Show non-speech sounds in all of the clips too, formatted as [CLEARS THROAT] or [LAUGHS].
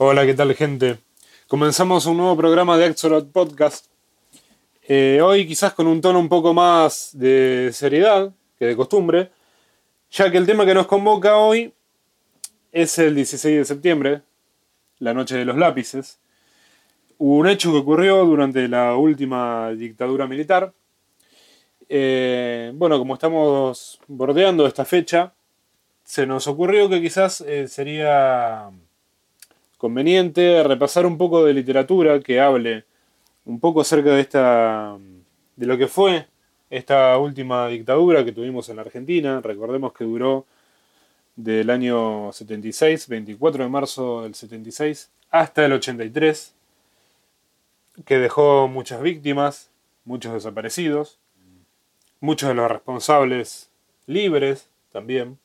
Hola, ¿qué tal gente? Comenzamos un nuevo programa de Axolot Podcast. Eh, hoy quizás con un tono un poco más de seriedad que de costumbre, ya que el tema que nos convoca hoy es el 16 de septiembre, la noche de los lápices. Un hecho que ocurrió durante la última dictadura militar. Eh, bueno, como estamos bordeando esta fecha, se nos ocurrió que quizás eh, sería conveniente repasar un poco de literatura que hable un poco acerca de esta de lo que fue esta última dictadura que tuvimos en la Argentina. Recordemos que duró del año 76, 24 de marzo del 76, hasta el 83, que dejó muchas víctimas, muchos desaparecidos, muchos de los responsables libres también.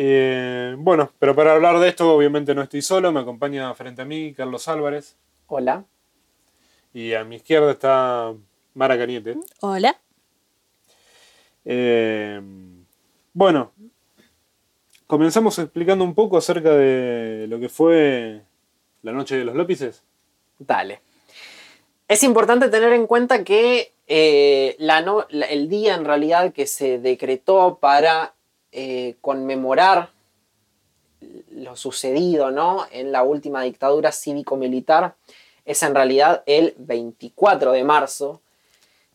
Eh, bueno, pero para hablar de esto obviamente no estoy solo, me acompaña frente a mí Carlos Álvarez. Hola. Y a mi izquierda está Mara Cañete. Hola. Eh, bueno, comenzamos explicando un poco acerca de lo que fue la noche de los lápices. Dale. Es importante tener en cuenta que eh, el día en realidad que se decretó para eh, conmemorar lo sucedido ¿no? en la última dictadura cívico-militar es en realidad el 24 de marzo,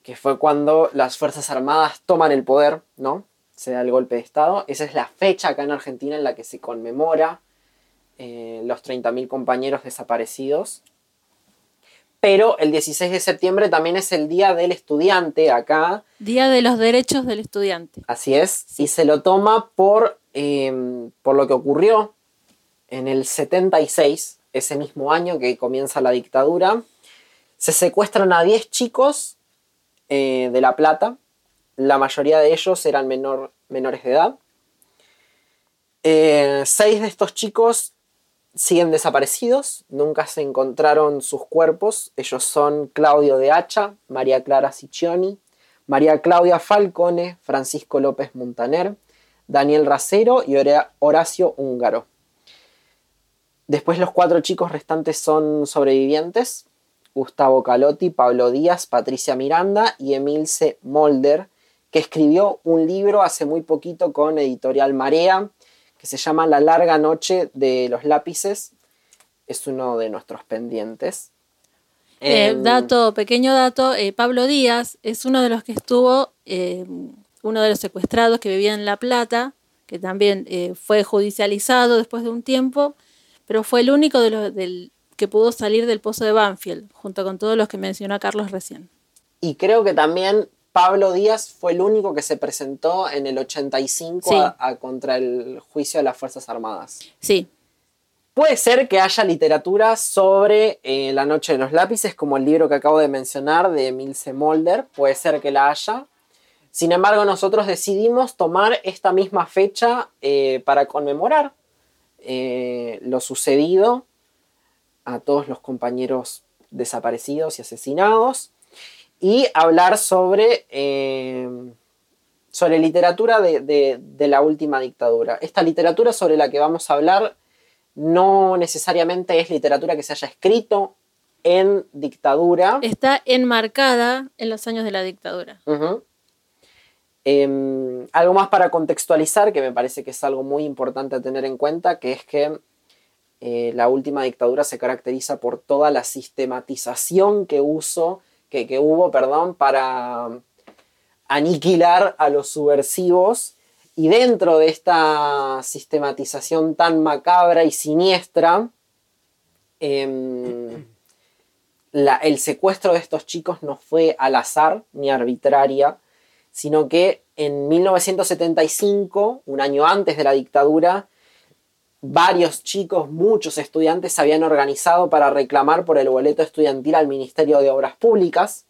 que fue cuando las Fuerzas Armadas toman el poder, ¿no? Se da el golpe de Estado. Esa es la fecha acá en Argentina en la que se conmemora eh, los 30.000 compañeros desaparecidos. Pero el 16 de septiembre también es el Día del Estudiante acá. Día de los Derechos del Estudiante. Así es. Y se lo toma por, em, por lo que ocurrió en el 76, ese mismo año que comienza la dictadura. Se secuestran a 10 chicos eh, de La Plata. La mayoría de ellos eran menor, menores de edad. Eh, seis de estos chicos siguen desaparecidos, nunca se encontraron sus cuerpos. Ellos son Claudio de Hacha, María Clara Ciccioni, María Claudia Falcone, Francisco López Montaner, Daniel Racero y Horacio Húngaro. Después los cuatro chicos restantes son sobrevivientes, Gustavo Calotti, Pablo Díaz, Patricia Miranda y Emilce Molder, que escribió un libro hace muy poquito con editorial Marea, que se llama La larga noche de los lápices. Es uno de nuestros pendientes. Eh, em, dato, pequeño dato, eh, Pablo Díaz es uno de los que estuvo, eh, uno de los secuestrados que vivía en La Plata, que también fue judicializado después de un tiempo, pero fue el único de los, del, que pudo salir del pozo de Banfield, junto con todos los que mencionó Carlos recién. Y creo que también Pablo Díaz fue el único que se presentó en el 85 a, contra el juicio de las Fuerzas Armadas. Sí. Puede ser que haya literatura sobre eh, La Noche de los Lápices, como el libro que acabo de mencionar de Milce Molder. Puede ser que la haya. Sin embargo, nosotros decidimos tomar esta misma fecha eh, para conmemorar eh, lo sucedido a todos los compañeros desaparecidos y asesinados y hablar sobre, eh, sobre literatura de, la última dictadura. Esta literatura sobre la que vamos a hablar no necesariamente es literatura que se haya escrito en dictadura. Está enmarcada en los años de la dictadura. Em, algo más para contextualizar, que me parece que es algo muy importante a tener en cuenta, que es que eh, la última dictadura se caracteriza por toda la sistematización que uso que, hubo, perdón, para aniquilar a los subversivos. Y dentro de esta sistematización tan macabra y siniestra, em, el secuestro de estos chicos no fue al azar ni arbitraria, sino que en 1975, un año antes de la dictadura, varios chicos, muchos estudiantes se habían organizado para reclamar por el boleto estudiantil al Ministerio de Obras Públicas.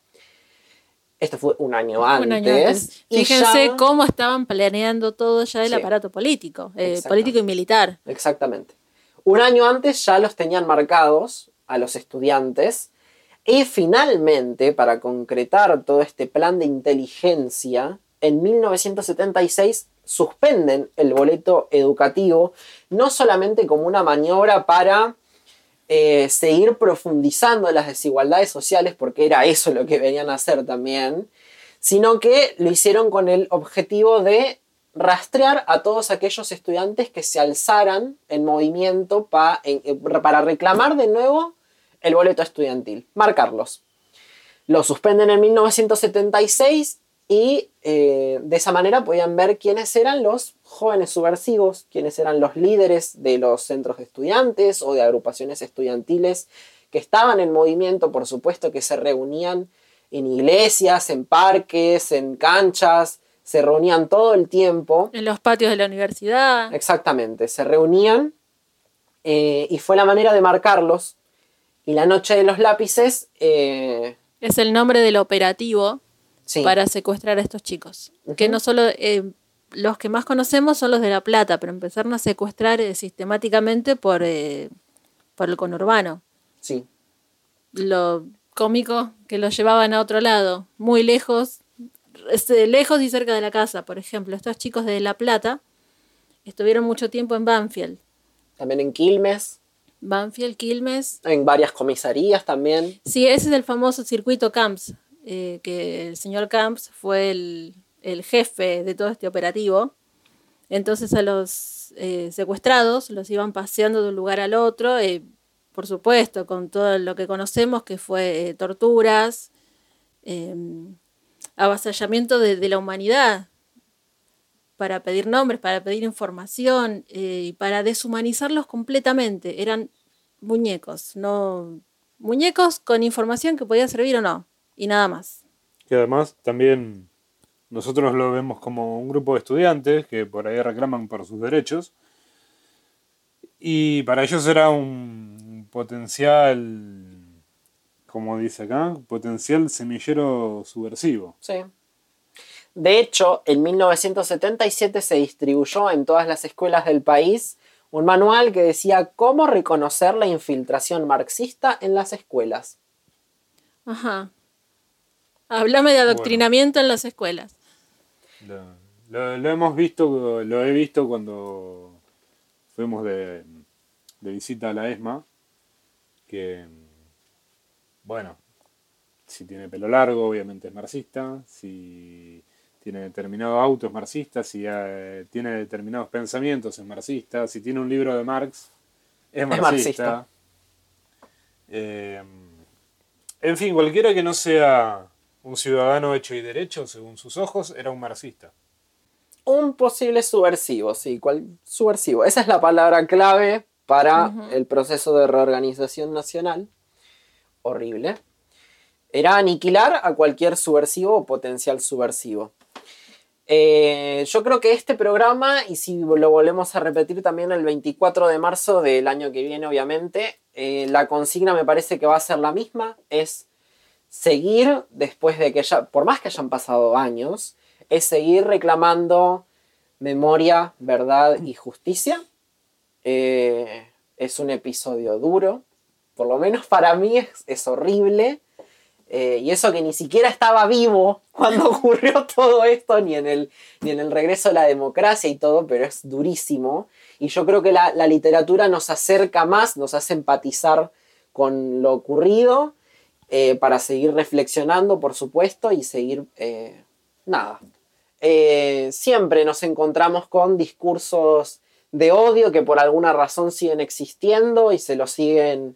Esto fue un año antes. Fíjense cómo estaban planeando todo ya el aparato político, eh, político y militar. Exactamente. Un año antes ya los tenían marcados a los estudiantes y finalmente, para concretar todo este plan de inteligencia, en 1976 suspenden el boleto educativo, no solamente como una maniobra para eh, seguir profundizando las desigualdades sociales, porque era eso lo que venían a hacer también, sino que lo hicieron con el objetivo de rastrear a todos aquellos estudiantes que se alzaran en movimiento eh, para reclamar de nuevo el boleto estudiantil, marcarlos. Lo suspenden en 1976 y eh, de esa manera podían ver quiénes eran los jóvenes subversivos, quiénes eran los líderes de los centros de estudiantes o de agrupaciones estudiantiles que estaban en movimiento, por supuesto que se reunían en iglesias, en parques, en canchas, se reunían todo el tiempo. En los patios de la universidad. Exactamente, se reunían eh, y fue la manera de marcarlos. Y la noche de los lápices... Eh, es el nombre del operativo para secuestrar a estos chicos. Que no solo eh, los que más conocemos son los de La Plata, pero empezaron a secuestrar eh, sistemáticamente por, eh, por el conurbano. Sí. Lo cómico que los llevaban a otro lado, muy lejos, lejos y cerca de la casa. Por ejemplo, estos chicos de La Plata estuvieron mucho tiempo en Banfield. También en Quilmes. Banfield, Quilmes. En varias comisarías también. Sí, ese es el famoso circuito Camps, eh, que el señor Camps fue el, jefe de todo este operativo. Entonces a los eh, secuestrados los iban paseando de un lugar al otro, eh, por supuesto, con todo lo que conocemos, que fue torturas, em, avasallamiento de, de, la humanidad, para pedir nombres, para pedir información y para deshumanizarlos completamente. Eran muñecos, no muñecos con información que podía servir o no y nada más. Que además también nosotros lo vemos como un grupo de estudiantes que por ahí reclaman por sus derechos y para ellos era un potencial, como dice acá, potencial semillero subversivo. Sí. De hecho, en 1977 se distribuyó en todas las escuelas del país un manual que decía cómo reconocer la infiltración marxista en las escuelas. Ajá. Háblame de adoctrinamiento en las escuelas. Lo, hemos visto, lo he visto cuando fuimos de, visita a la ESMA, que, bueno, si tiene pelo largo, obviamente es marxista, si tiene determinado auto es marxista, si eh, tiene determinados pensamientos es marxista, si tiene un libro de Marx es marxista. Eh, en fin, cualquiera que no sea un ciudadano hecho y derecho, según sus ojos, era un marxista. Un posible subversivo, sí, cual, subversivo. Esa es la palabra clave para el proceso de reorganización nacional. Horrible. Era aniquilar a cualquier subversivo o potencial subversivo. Eh, yo creo que este programa, y si lo volvemos a repetir también el 24 de marzo del año que viene, obviamente, eh, la consigna me parece que va a ser la misma, es seguir después de que ya, por más que hayan pasado años, es seguir reclamando memoria, verdad y justicia. Eh, es un episodio duro, por lo menos para mí es, horrible. Eh, y eso que ni siquiera estaba vivo cuando [LAUGHS] ocurrió todo esto, ni en, el, ni en el regreso a la democracia y todo, pero es durísimo. Y yo creo que la, la literatura nos acerca más, nos hace empatizar con lo ocurrido eh, para seguir reflexionando, por supuesto, y seguir, eh, nada. Eh, siempre nos encontramos con discursos de odio que por alguna razón siguen existiendo y se lo siguen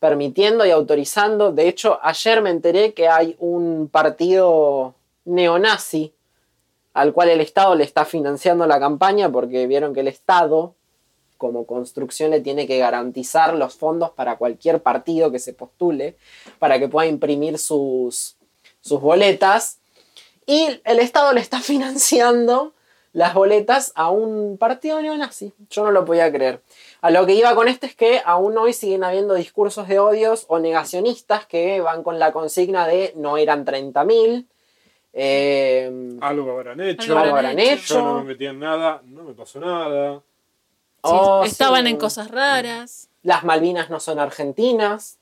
permitiendo y autorizando. De hecho, ayer me enteré que hay un partido neonazi al cual el Estado le está financiando la campaña porque vieron que el Estado como construcción le tiene que garantizar los fondos para cualquier partido que se postule, para que pueda imprimir sus, sus boletas. Y el Estado le está [LAUGHS] financiando las boletas a un partido neonazi. Yo no lo podía creer. A lo que iba con esto es que aún hoy siguen habiendo discursos de odios o negacionistas que van con la consigna de no eran 30.000. Eh, algo habrán hecho. Algo habrán hecho. Yo no me metí en nada, no me pasó nada. Oh, estaban en cosas raras. Las Malvinas no son argentinas.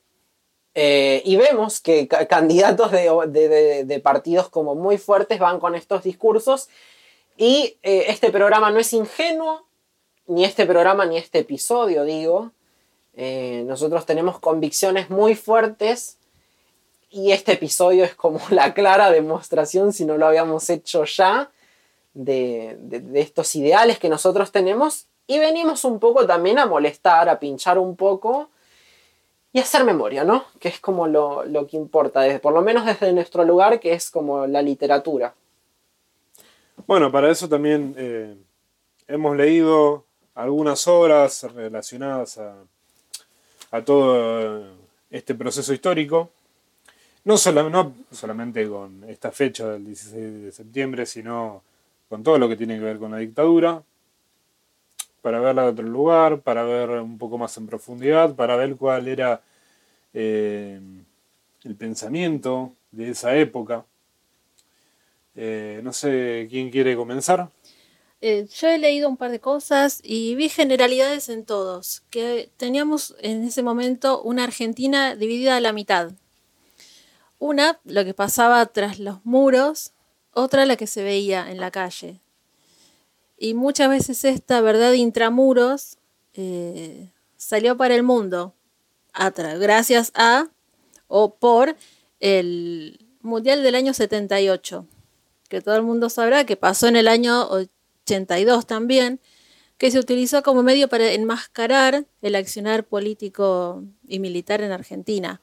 Eh, y vemos que candidatos de, partidos como muy fuertes van con estos discursos. Y eh, este programa no es ingenuo, ni este programa ni este episodio, digo. Eh, nosotros tenemos convicciones muy fuertes y este episodio es como la clara demostración, si no lo habíamos hecho ya, de, de estos ideales que nosotros tenemos y venimos un poco también a molestar, a pinchar un poco y hacer memoria, ¿no? Que es como lo, que importa, por lo menos desde nuestro lugar, que es como la literatura. Bueno, para eso también eh, hemos leído algunas obras relacionadas a, a todo este proceso histórico. No, no, solamente con esta fecha del 16 de septiembre, sino con todo lo que tiene que ver con la dictadura, para verla de otro lugar, para ver un poco más en profundidad, para ver cuál era eh, el pensamiento de esa época. Eh, no sé quién quiere comenzar. Eh, yo he leído un par de cosas y vi generalidades en todos, que teníamos en ese momento una Argentina dividida a la mitad. Una, lo que pasaba tras los muros, otra la que se veía en la calle. Y muchas veces esta verdad intramuros eh, salió para el mundo, gracias a o por el Mundial del año 78, que todo el mundo sabrá que pasó en el año 82 también, que se utilizó como medio para enmascarar el accionar político y militar en Argentina.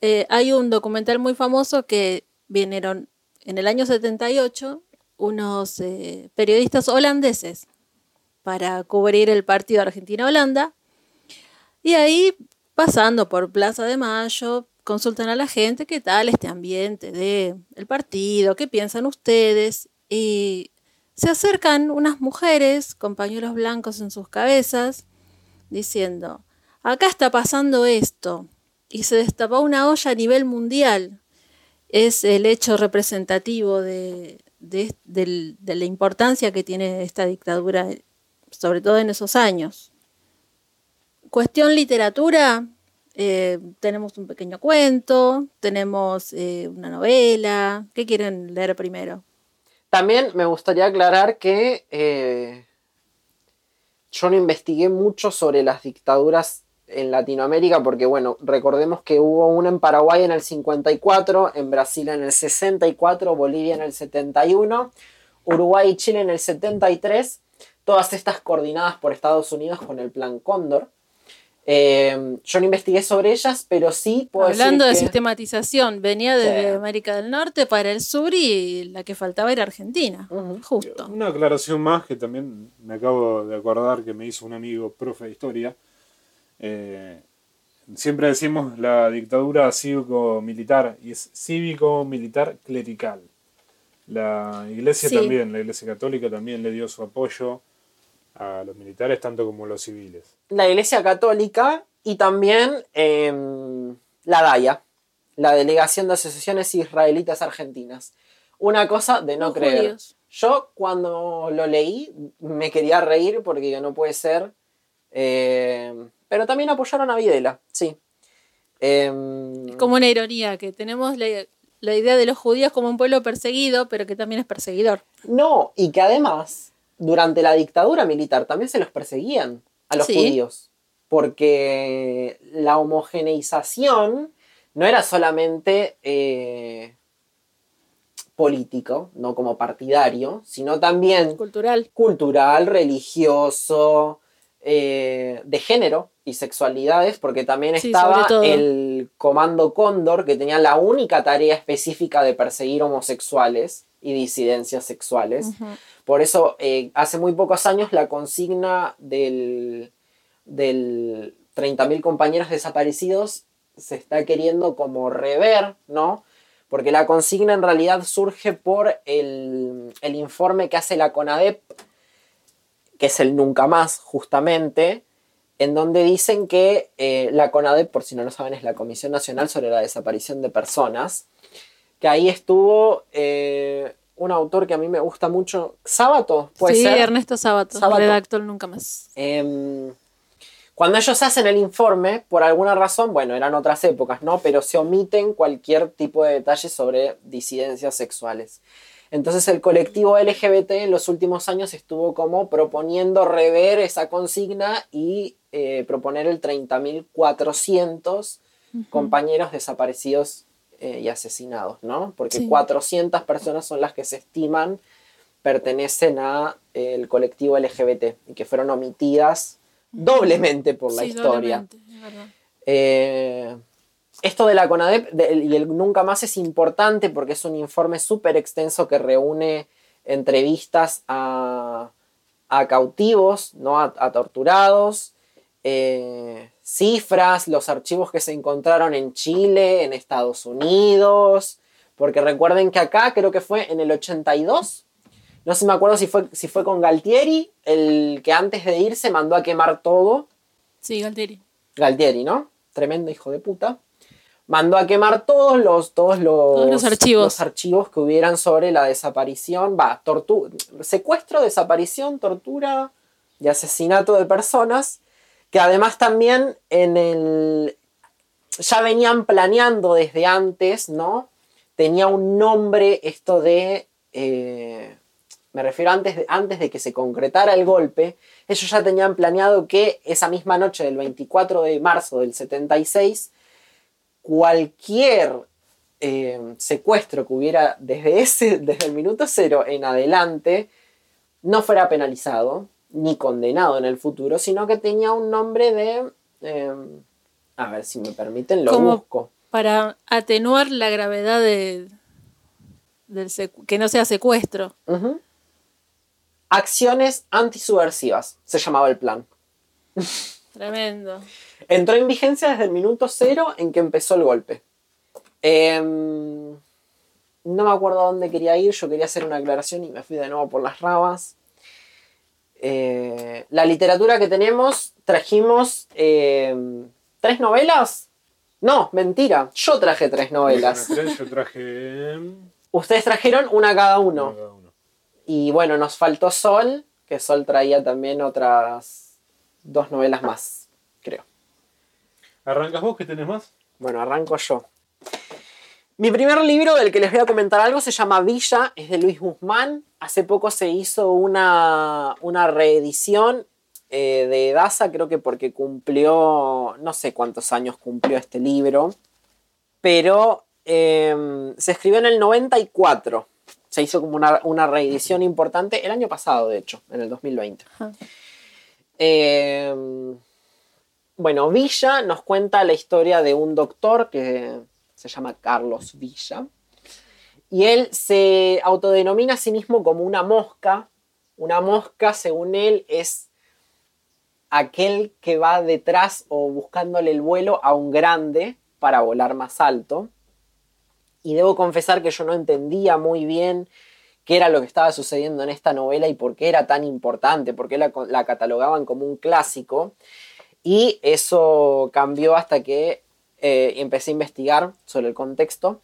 Eh, hay un documental muy famoso que vinieron en el año 78 unos eh, periodistas holandeses para cubrir el partido Argentina-Holanda. Y ahí, pasando por Plaza de Mayo, consultan a la gente qué tal este ambiente del el partido, qué piensan ustedes. Y se acercan unas mujeres con pañuelos blancos en sus cabezas, diciendo, acá está pasando esto. Y se destapó una olla a nivel mundial. Es el hecho representativo de, de, la importancia que tiene esta dictadura, sobre todo en esos años. Cuestión literatura, eh, tenemos un pequeño cuento, tenemos eh, una novela. ¿Qué quieren leer primero? También me gustaría aclarar que eh, yo no investigué mucho sobre las dictaduras en Latinoamérica, porque bueno, recordemos que hubo una en Paraguay en el 54, en Brasil en el 64, Bolivia en el 71, Uruguay y Chile en el 73, todas estas coordinadas por Estados Unidos con el Plan Cóndor. Eh, yo no investigué sobre ellas, pero sí puedo Hablando de sistematización, venía desde América del Norte para el sur y la que faltaba era Argentina, justo. Una aclaración más que también me acabo de acordar que me hizo un amigo profe de historia eh, siempre decimos la dictadura cívico-militar y es cívico-militar clerical. La iglesia también, la iglesia católica también le dio su apoyo a los militares tanto como a los civiles. La iglesia católica y también em, la DAIA, la Delegación de Asociaciones Israelitas Argentinas. Una cosa de no creer. Yo cuando lo leí me quería reír porque no puede ser. Eh, pero también apoyaron a Videla, sí. Em, como una ironía, que tenemos la, idea de los judíos como un pueblo perseguido, pero que también es perseguidor. No, y que además, durante la dictadura militar también se los perseguían a los judíos. Porque la homogeneización no era solamente eh, político, no como partidario, sino también cultural, cultural religioso, eh, de género y sexualidades, porque también estaba el Comando Cóndor, que tenía la única tarea específica de perseguir homosexuales y disidencias sexuales. Por eso, eh, hace muy pocos años, la consigna del, del 30.000 compañeros desaparecidos se está queriendo como rever, ¿no? Porque la consigna en realidad surge por el, el informe que hace la CONADEP que es el Nunca Más, justamente, en donde dicen que eh, la CONADEP, por si no lo saben, es la Comisión Nacional sobre la Desaparición de Personas, que ahí estuvo eh, un autor que a mí me gusta mucho, Sábato, ¿puede sí, Ernesto Sábato, redactor Nunca Más. Em, cuando ellos hacen el informe, por alguna razón, bueno, eran otras épocas, ¿no? Pero se omiten cualquier tipo de detalles sobre disidencias sexuales. Entonces el colectivo LGBT en los últimos años estuvo como proponiendo rever esa consigna y eh, proponer el 30.400 compañeros desaparecidos eh, y asesinados, ¿no? Porque 400 personas son las que se estiman pertenecen a eh, el colectivo LGBT y que fueron omitidas doblemente por la historia. Eh, esto de la CONADEP y el nunca más es importante porque es un informe súper extenso que reúne entrevistas a, cautivos, ¿no? a, torturados, cifras, los archivos que se encontraron en Chile, en Estados Unidos, porque recuerden que acá creo que fue en el 82, no sé, me acuerdo si fue, si fue con Galtieri, el que antes de irse mandó a quemar todo. Sí, Galtieri. Galtieri, ¿no? Tremendo hijo de puta. Mandó a quemar todos los, todos los, archivos. los archivos que hubieran sobre la desaparición, va, secuestro, desaparición, tortura y asesinato de personas que además también en el ya venían planeando desde antes, ¿no? Tenía un nombre esto de, eh, me refiero antes de, antes de que se concretara el golpe, ellos ya tenían planeado que esa misma noche del 24 de marzo del 76, cualquier eh, secuestro que hubiera desde, ese, [LAUGHS] desde el minuto cero en adelante no fuera penalizado, ni condenado en el futuro, sino que tenía un nombre de... Em, a ver si me permiten, lo busco. Para atenuar la gravedad de, del que no sea secuestro. Acciones antisubversivas, se llamaba el plan. [LAUGHS] Tremendo. Entró en vigencia desde el minuto cero en que empezó el golpe. Em, no me acuerdo a dónde quería ir, yo quería hacer una aclaración y me fui de nuevo por las rabas. Eh, la literatura que tenemos, trajimos eh, tres novelas. No, mentira, yo traje tres novelas. yo traje... Ustedes trajeron una cada uno. Y bueno, nos faltó Sol, que Sol traía también otras dos novelas más. ¿Arrancas vos que tenés más? Bueno, arranco yo. Mi primer libro del que les voy a comentar algo se llama Villa, es de Luis Guzmán. Hace poco se hizo una, reedición eh, de Daza, creo que porque cumplió, no sé cuántos años cumplió este libro, pero em, se escribió en el 94. Se hizo como una, reedición importante el año pasado, de hecho, en el 2020. Em, bueno, Villa nos cuenta la historia de un doctor que se llama Carlos Villa, y él se autodenomina a sí mismo como una mosca. Una mosca, según él, es aquel que va detrás o buscándole el vuelo a un grande para volar más alto. Y debo confesar que yo no entendía muy bien qué era lo que estaba sucediendo en esta novela y por qué era tan importante, por qué la, la catalogaban como un clásico. Y eso cambió hasta que eh, empecé a investigar sobre el contexto.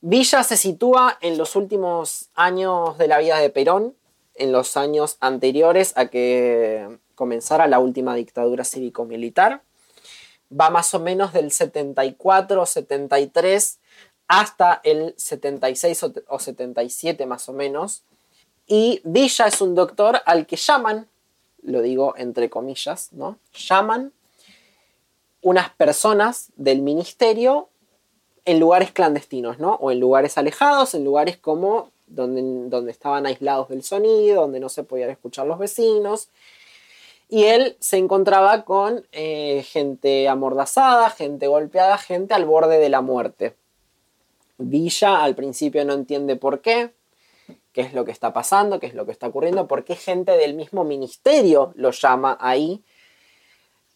Villa se sitúa en los últimos años de la vida de Perón, en los años anteriores a que comenzara la última dictadura cívico-militar. Va más o menos del 74 o 73 hasta el 76 o 77 más o menos. Y Villa es un doctor al que llaman, lo digo entre comillas, ¿no? Llaman unas personas del ministerio en lugares clandestinos, ¿no? O en lugares alejados, en lugares como donde, donde estaban aislados del sonido, donde no se podían escuchar los vecinos. Y él se encontraba con eh, gente amordazada, gente golpeada, gente al borde de la muerte. Villa al principio no entiende por qué, qué es lo que está pasando, qué es lo que está ocurriendo, por qué gente del mismo ministerio lo llama ahí.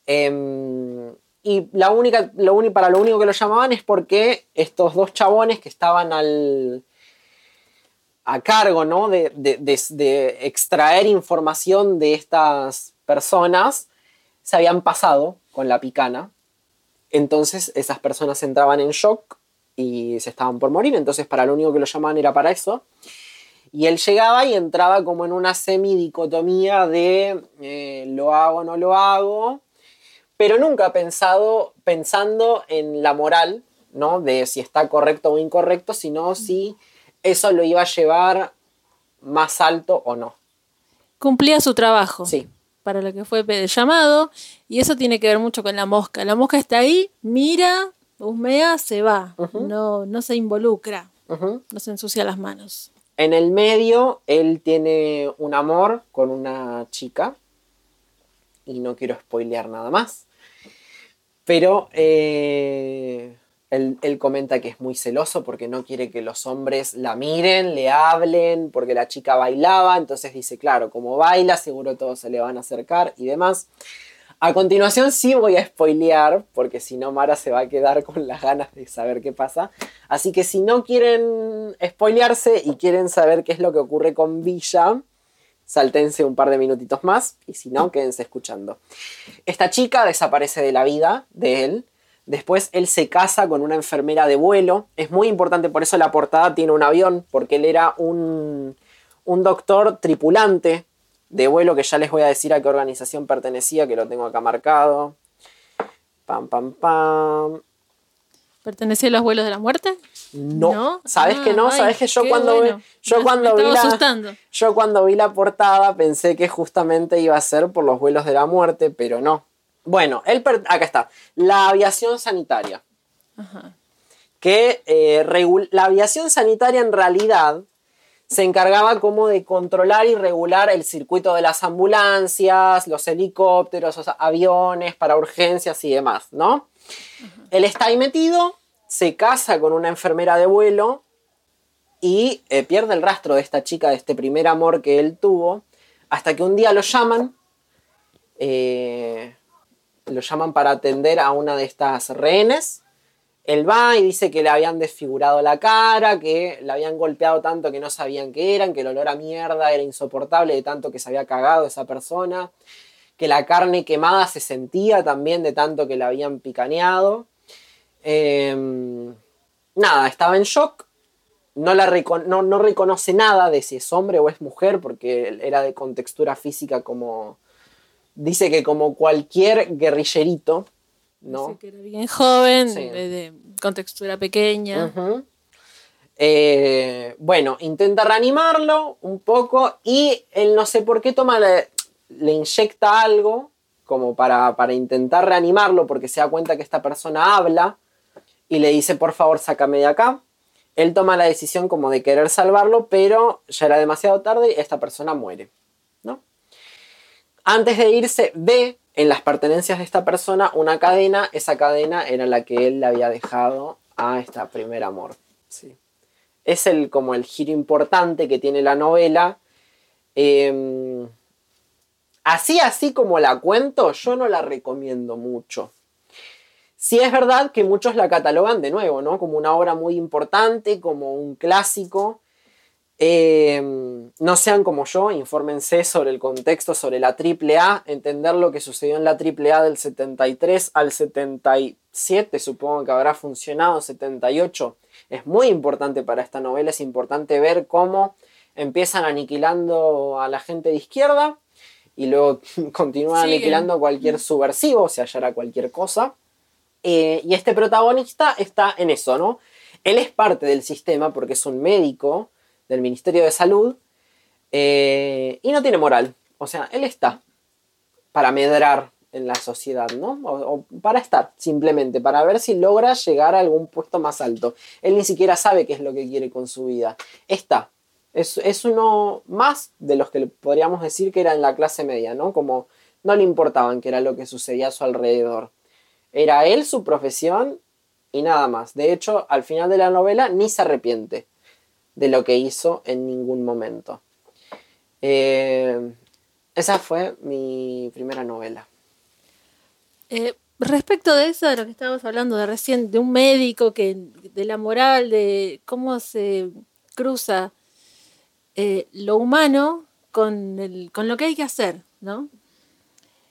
Em, y la única, lo para lo único que lo llamaban es porque estos dos chabones que estaban al, a cargo ¿no? de, extraer información de estas personas se habían pasado con la picana. Entonces esas personas entraban en shock y se estaban por morir. Entonces para lo único que lo llamaban era para eso. Y él llegaba y entraba como en una semidicotomía de eh, lo hago, no lo hago pero nunca pensado, pensando en la moral, ¿no? De si está correcto o incorrecto, sino si eso lo iba a llevar más alto o no. Cumplía su trabajo. Sí. Para lo que fue llamado. Y eso tiene que ver mucho con la mosca. La mosca está ahí, mira, husmea, se va. no, no se involucra. No se ensucia las manos. En el medio, él tiene un amor con una chica. Y no quiero spoilear nada más. Pero eh, él, comenta que es muy celoso porque no quiere que los hombres la miren, le hablen, porque la chica bailaba, entonces dice, claro, como baila, seguro todos se le van a acercar y demás. A continuación sí voy a spoilear, porque si no Mara se va a quedar con las ganas de saber qué pasa. Así que si no quieren spoilearse y quieren saber qué es lo que ocurre con Villa, saltense un par de minutitos más y si no, quédense escuchando. Esta chica desaparece de la vida de él Después él se casa con una enfermera de vuelo. Es muy importante, por eso la portada tiene un avión, porque él era un, doctor tripulante de vuelo, que ya les voy a decir a qué organización pertenecía, que lo tengo acá marcado. Pam, pam, pam. ¿Pertenecía a los vuelos de la muerte? No. ¿Sabes que no? Ah, ¿Sabes que yo cuando, vi, yo, cuando vi la, yo cuando vi la portada pensé que justamente iba a ser por los vuelos de la muerte, pero no. Bueno, él acá está. La aviación sanitaria. Que eh, la aviación sanitaria en realidad se encargaba como de controlar y regular el circuito de las ambulancias, los helicópteros, los aviones para urgencias y demás, ¿no? Él está ahí metido, se casa con una enfermera de vuelo y eh, pierde el rastro de esta chica, de este primer amor que él tuvo, hasta que un día lo llaman. Eh, lo llaman para atender a una de estas rehenes. Él va y dice que le habían desfigurado la cara, que le habían golpeado tanto que no sabían qué eran, que el olor a mierda era insoportable de tanto que se había cagado esa persona, que la carne quemada se sentía también de tanto que la habían picaneado. Em, nada, estaba en shock, no, la no, no, reconoce nada de si es hombre o es mujer, porque era de contextura física como, dice que como cualquier guerrillerito, ¿no? Dice que era bien joven, con textura pequeña. Eh, bueno, intenta reanimarlo un poco y él no sé por qué toma, le, inyecta algo como para, para, intentar reanimarlo porque se da cuenta que esta persona habla y le dice por favor sácame de acá. Él toma la decisión como de querer salvarlo, pero ya era demasiado tarde y esta persona muere. Antes de irse, ve en las pertenencias de esta persona una cadena. Esa cadena era la que él le había dejado a esta primer amor. Sí. Es el, como el giro importante que tiene la novela. Em, así, así como la cuento, yo no la recomiendo mucho. Sí es verdad que muchos la catalogan de nuevo, ¿no? Como una obra muy importante, como un clásico. Em, no sean como yo, infórmense sobre el contexto, sobre la AAA, entender lo que sucedió en la AAA del 73 al 77, supongo que habrá funcionado, 78. Es muy importante para esta novela, es importante ver cómo empiezan aniquilando a la gente de izquierda y luego [LAUGHS] continúan aniquilando a cualquier subversivo, o sea, hallará cualquier cosa. Eh, y este protagonista está en eso, ¿no? Él es parte del sistema porque es un médico del Ministerio de Salud eh, y no tiene moral. O sea, él está para medrar en la sociedad, ¿no? O, para estar, simplemente, para ver si logra llegar a algún puesto más alto. Él ni siquiera sabe qué es lo que quiere con su vida. Está. Es, es uno más de los que podríamos decir que era en la clase media, ¿no? Como no le importaban qué era lo que sucedía a su alrededor. Era él su profesión y nada más. De hecho, al final de la novela ni se arrepiente de lo que hizo en ningún momento. Eh, esa fue mi primera novela. Eh, respecto de eso, de lo que estábamos hablando de recién, de un médico, que, de la moral, de cómo se cruza eh, lo humano con, con, lo que hay que hacer, ¿no?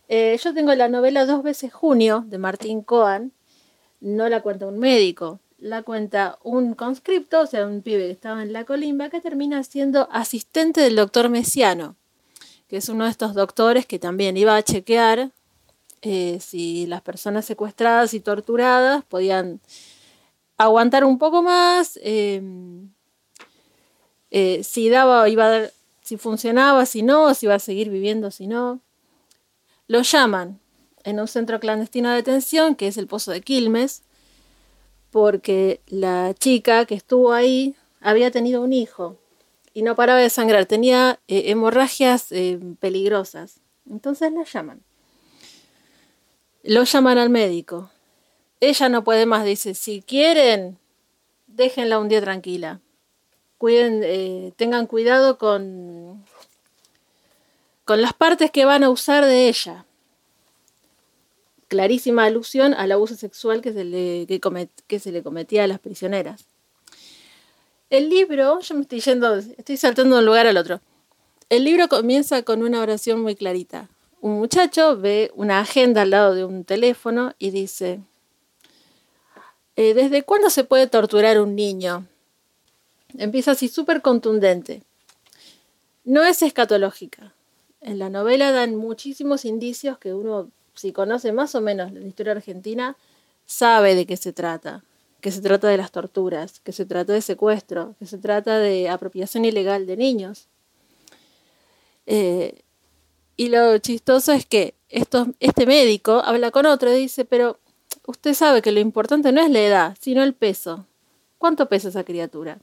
yo tengo la novela Dos veces Junio de Martín Coan, no la cuenta un médico, la cuenta un conscripto, o sea, un pibe que estaba en la colimba, que termina siendo asistente del doctor Mesiano, que es uno de estos doctores que también iba a chequear eh, si las personas secuestradas y torturadas podían aguantar un poco más, em, eh, si daba, iba a si funcionaba, si no, si iba a seguir viviendo, si no. Lo llaman en un centro clandestino de detención, que es el Pozo de Quilmes, porque la chica que estuvo ahí había tenido un hijo y no paraba de sangrar, tenía eh, hemorragias eh, peligrosas. Entonces la llaman. Lo llaman al médico. Ella no puede más, dice, si quieren, déjenla un día tranquila. Cuiden, eh, tengan cuidado con, con las partes que van a usar de ella. Clarísima alusión al abuso sexual que se le, que se le cometía a las prisioneras. El libro, yo me estoy yendo, estoy saltando de un lugar al otro. El libro comienza con una oración muy clarita. Un muchacho ve una agenda al lado de un teléfono y dice, eh, ¿desde cuándo se puede torturar un niño? Empieza así súper contundente. No es escatológica. En la novela dan muchísimos indicios que uno, si conoce más o menos la historia argentina, sabe de qué se trata que se trata de las torturas, que se trata de secuestro, que se trata de apropiación ilegal de niños. Eh, y lo chistoso es que este médico habla con otro y dice, pero usted sabe que lo importante no es la edad, sino el peso. ¿Cuánto pesa esa criatura?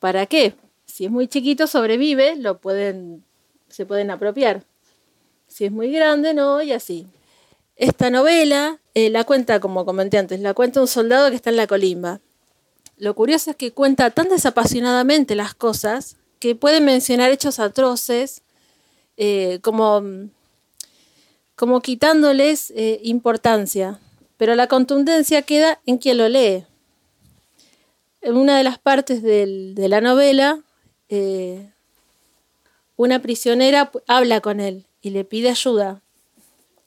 ¿Para qué? Si es muy chiquito, sobrevive, lo pueden, se pueden apropiar. Si es muy grande, no, y así. Esta novela eh, la cuenta, como comenté antes, la cuenta un soldado que está en la colimba. Lo curioso es que cuenta tan desapasionadamente las cosas que puede mencionar hechos atroces eh, como, como quitándoles eh, importancia, pero la contundencia queda en quien lo lee. En una de las partes de la novela, una prisionera habla con él y le pide ayuda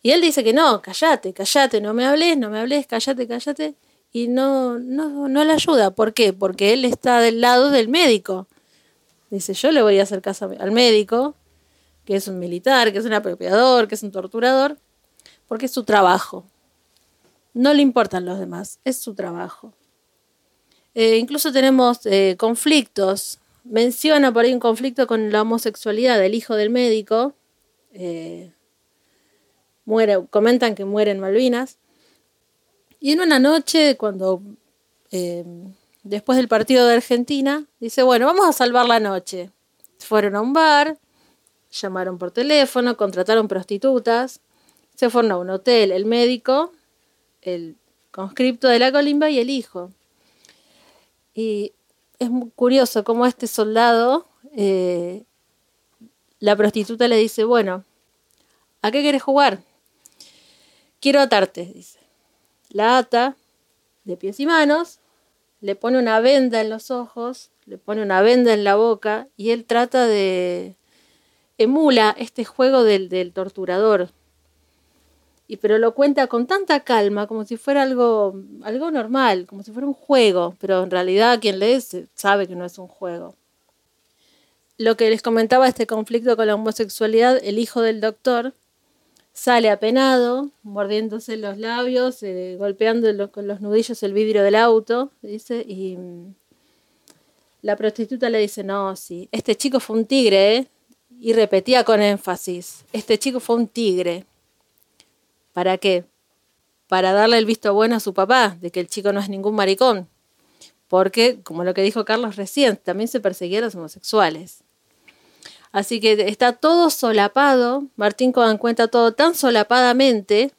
y él dice que no, callate, callate, no me hables, no me hables, callate, callate. Y no, no, no le ayuda. ¿Por qué? Porque él está del lado del médico. Dice, yo le voy a hacer caso al médico, que es un militar, que es un apropiador, que es un torturador, porque es su trabajo. No le importan los demás, es su trabajo. Eh, incluso tenemos eh, conflictos. Menciona por ahí un conflicto con la homosexualidad del hijo del médico. Eh, comentan que muere en Malvinas. Y en una noche, cuando eh, después del partido de Argentina, dice, bueno, vamos a salvar la noche. Fueron a un bar, llamaron por teléfono, contrataron prostitutas, se fueron a un hotel, el médico, el conscripto de la colimba y el hijo. Y es muy curioso cómo este soldado, eh, la prostituta le dice, bueno, ¿a qué quieres jugar? Quiero atarte, dice. La ata de pies y manos, le pone una venda en los ojos, le pone una venda en la boca y él trata de... emula este juego del, torturador. Y pero lo cuenta con tanta calma, como si fuera algo, algo normal, como si fuera un juego, pero en realidad quien lee sabe que no es un juego. Lo que les comentaba este conflicto con la homosexualidad, el hijo del doctor, Sale apenado, mordiéndose los labios, eh, golpeando con los nudillos el vidrio del auto, dice, y mm, la prostituta le dice, no, sí, este chico fue un tigre, ¿eh? Y repetía con énfasis, este chico fue un tigre. ¿Para qué? Para darle el visto bueno a su papá, de que el chico no es ningún maricón. Porque, como lo que dijo Carlos recién, también se perseguía a los homosexuales. Así que está todo solapado, Martín Codan cuenta todo tan solapadamente,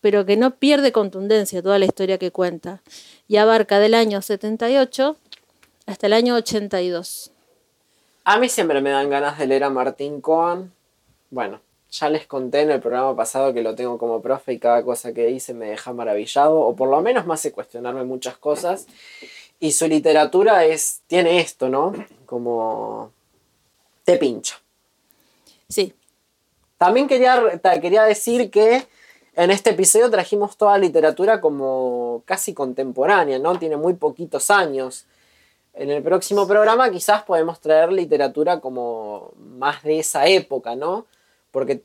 pero que no pierde contundencia toda la historia que cuenta, y abarca del año 78 hasta el año 82. A mí siempre me dan ganas de leer a Martín Coan. Bueno, ya les conté en el programa pasado que lo tengo como profe y cada cosa que dice me deja maravillado, o por lo menos me hace cuestionarme muchas cosas. Y su literatura es, tiene esto, ¿no? Como te pincha. Sí. También quería, quería decir que en este episodio trajimos toda literatura como casi contemporánea, ¿no? Tiene muy poquitos años. En el próximo programa quizás podemos traer literatura como más de esa época, ¿no? Porque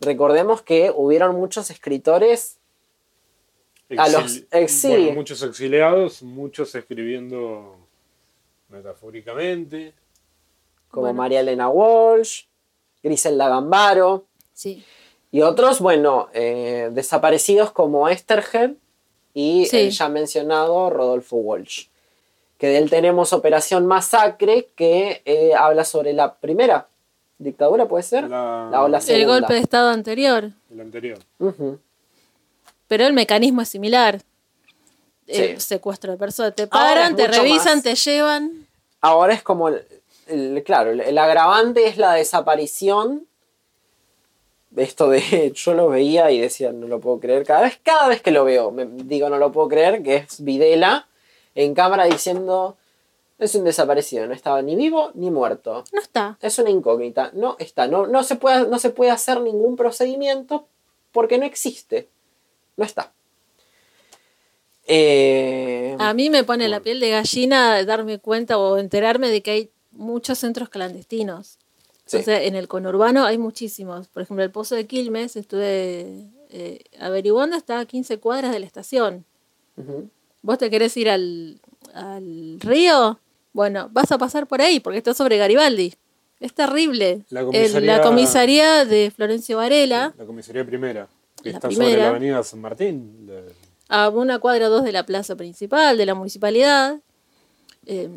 recordemos que hubieron muchos escritores a los muchos exiliados, muchos escribiendo metafóricamente. Como Bueno. María Elena Walsh, Griselda Gambaro, Sí. y otros, bueno, eh, desaparecidos como Esterhead y Sí. el ya mencionado Rodolfo Walsh. Que de él tenemos Operación Masacre, que eh, habla sobre la primera dictadura, ¿puede ser? La- o la El golpe de estado anterior. El anterior. Pero el mecanismo es similar. Sí. secuestro de personas. Te paran, te revisan, más. te llevan. Ahora es como, el, claro, el, el agravante es la desaparición. Esto de, [LAUGHS] yo lo veía y decía, no lo puedo creer. Cada vez, cada vez que lo veo, me digo, no lo puedo creer, que es Videla en cámara diciendo, es un desaparecido, no estaba ni vivo ni muerto. No está. Es una incógnita, no está, no, no, se puede, no se puede hacer ningún procedimiento porque no existe, no está. Eh, A mí me pone la piel de gallina darme cuenta o enterarme de que hay muchos centros clandestinos. Sí. O sea, en el conurbano hay muchísimos. Por ejemplo, el Pozo de Quilmes, estuve eh, averiguando, está a 15 cuadras de la estación. ¿Vos te querés ir al, al río? Bueno, vas a pasar por ahí porque está sobre Garibaldi. Es terrible. La El- comisaría- la comisaría de Florencio Varela, La comisaría primera, que está sobre la avenida San Martín. La- a una cuadra o dos de la plaza principal de la municipalidad. Eh,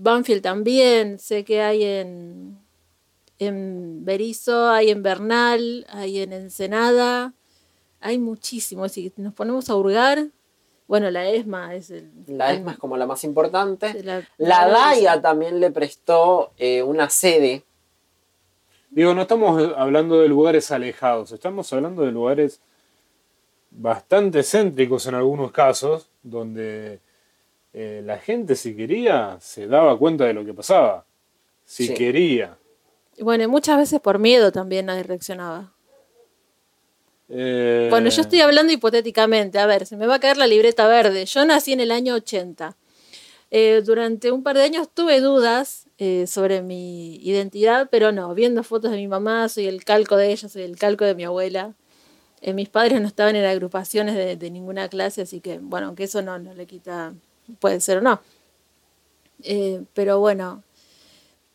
Banfield también, sé que hay en, en Berizo, hay en Bernal, hay en Ensenada, hay muchísimos. Si nos ponemos a hurgar, bueno, la ESMA es el... La ESMA es como la más importante. la- La la- DAIA también le prestó eh, una sede. Digo, no estamos hablando de lugares alejados, estamos hablando de lugares bastante céntricos en algunos casos, donde eh, la gente si quería se daba cuenta de lo que pasaba. Si Sí. quería. Bueno, y muchas veces por miedo también nadie reaccionaba. Eh, Bueno, yo estoy hablando hipotéticamente. A ver, se me va a caer la libreta verde. Yo nací en el año 80. Eh, durante un par de años tuve dudas eh, sobre mi identidad, pero no, viendo fotos de mi mamá, soy el calco de ella, soy el calco de mi abuela. Eh, mis padres no estaban en agrupaciones de, de ninguna clase, así que, bueno, aunque eso no, no le quita, puede ser o no. Eh, pero bueno,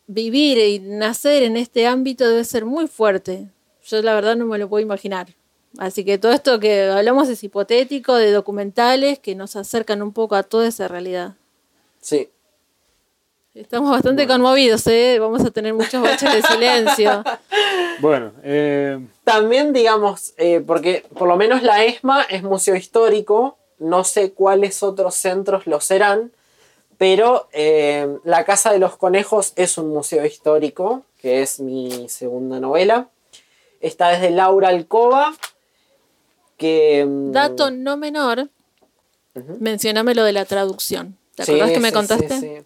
vivir y nacer en este ámbito debe ser muy fuerte. Yo la verdad no me lo puedo imaginar. Así que todo esto que hablamos es hipotético, de documentales que nos acercan un poco a toda esa realidad. Sí. Estamos bastante conmovidos, ¿eh? Vamos a tener muchos [LAUGHS] baches de silencio. Bueno, eh, También, digamos, eh, porque por lo menos la ESMA es museo histórico, no sé cuáles otros centros lo serán, pero eh, La Casa de los Conejos es un museo histórico, que es mi segunda novela. Está desde Laura Alcoba, que... mm, Dato no menor, mencioname lo de la traducción. ¿Te Sí, acordás que me sí, contaste? sí, sí.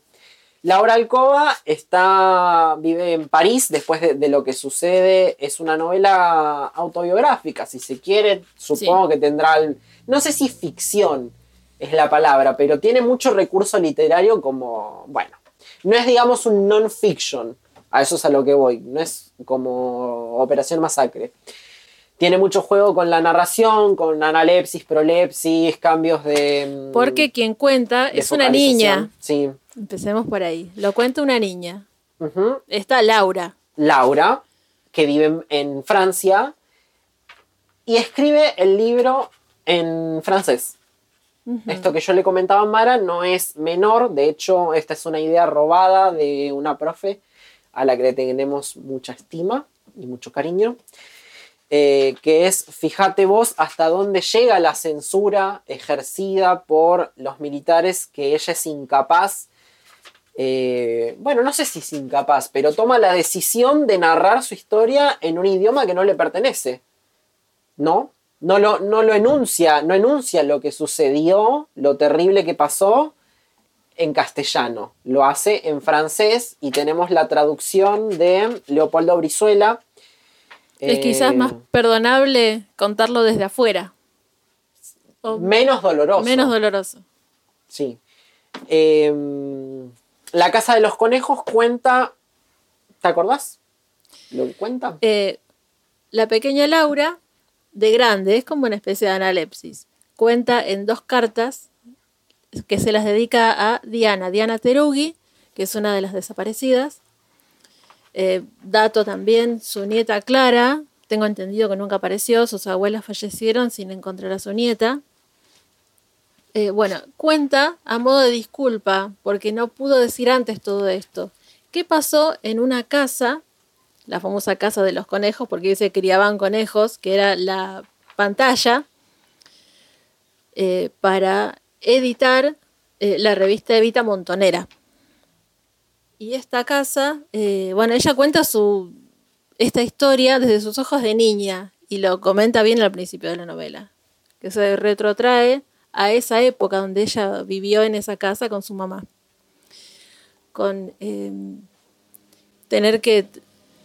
Laura Alcoba está, vive en París después de, de lo que sucede. Es una novela autobiográfica, si se quiere. Supongo que tendrá. el- no sé si ficción es la palabra, pero tiene mucho recurso literario como. Bueno, no es, digamos, un non-fiction. A eso es a lo que voy. No es como Operación Masacre. Tiene mucho juego con la narración, con analepsis, prolepsis, cambios de. mm, Porque quien cuenta es una niña. Sí. Empecemos por ahí. Lo cuenta una niña. Está Laura. Laura, que vive en Francia, y escribe el libro en francés. Esto que yo le comentaba a Mara no es menor, de hecho, esta es una idea robada de una profe a la que le tenemos mucha estima y mucho cariño, eh, que es, fíjate vos hasta dónde llega la censura ejercida por los militares que ella es incapaz eh, bueno, no sé si es incapaz, pero toma la decisión de narrar su historia en un idioma que no le pertenece. ¿No? No lo, no lo enuncia, no enuncia lo que sucedió, lo terrible que pasó en castellano. Lo hace en francés y tenemos la traducción de Leopoldo Brizuela. Es Eh, quizás más perdonable contarlo desde afuera. O menos doloroso. menos doloroso. Sí. Eh, la Casa de los Conejos cuenta. ¿Te acordás? ¿Lo cuenta? Eh, la pequeña Laura, de grande, es como una especie de analepsis. Cuenta en dos cartas que se las dedica a Diana, Diana Terugi, que es una de las desaparecidas, Eh, dato también, su nieta Clara, tengo entendido que nunca apareció, sus abuelas fallecieron sin encontrar a su nieta. Eh, bueno, cuenta a modo de disculpa, porque no pudo decir antes todo esto. ¿Qué pasó en una casa, la famosa casa de los conejos, porque se criaban conejos, que era la pantalla, eh, para editar eh, la revista Evita Montonera. Y esta casa, bueno, ella cuenta su, esta historia desde sus ojos de niña y lo comenta bien al principio de la novela, que se retrotrae a esa época donde ella vivió en esa casa con su mamá. Con tener que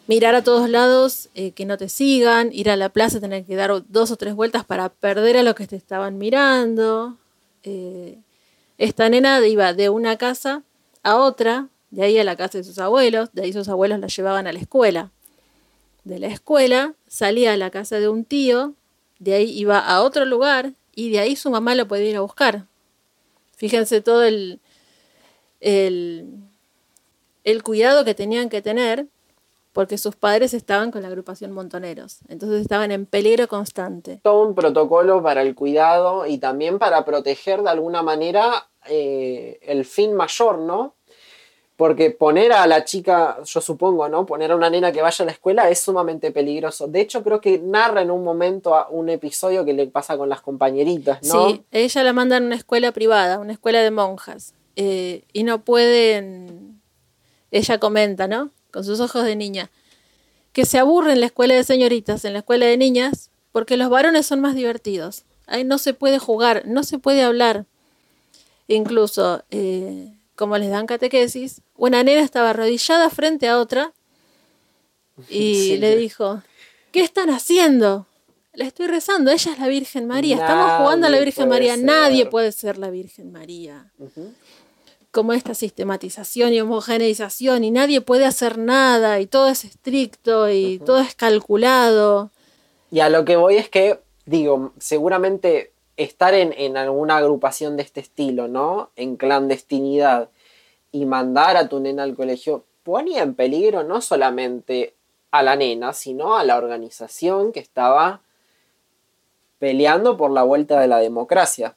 mirar a todos lados, eh, que no te sigan, ir a la plaza, tener que dar dos o tres vueltas para perder a los que te estaban mirando. Eh, esta nena iba de una casa a otra, de ahí a la casa de sus abuelos, de ahí sus abuelos la llevaban a la escuela. De la escuela salía a la casa de un tío, de ahí iba a otro lugar, y de ahí su mamá lo podía ir a buscar. Fíjense todo el, el, el cuidado que tenían que tener porque sus padres estaban con la agrupación Montoneros, entonces estaban en peligro constante. Todo un protocolo para el cuidado y también para proteger de alguna manera eh, el fin mayor, ¿no? Porque poner a la chica, yo supongo, ¿no? Poner a una nena que vaya a la escuela es sumamente peligroso. De hecho, creo que narra en un momento un episodio que le pasa con las compañeritas, ¿no? Sí, ella la manda a una escuela privada, una escuela de monjas. Eh, y no pueden. Ella comenta, ¿no? Con sus ojos de niña. Que se aburre en la escuela de señoritas, en la escuela de niñas, porque los varones son más divertidos. Ahí no se puede jugar, no se puede hablar. Incluso. Eh, como les dan catequesis, una nena estaba arrodillada frente a otra y le dijo, ¿qué están haciendo? Le estoy rezando, ella es la Virgen María, estamos jugando a la Virgen María, nadie puede ser la Virgen María. Como esta sistematización y homogeneización y nadie puede hacer nada y todo es estricto y todo es calculado. Y a lo que voy es que, digo, seguramente estar en, alguna agrupación de este estilo, ¿no? En clandestinidad y mandar a tu nena al colegio ponía en peligro no solamente a la nena, sino a la organización que estaba peleando por la vuelta de la democracia.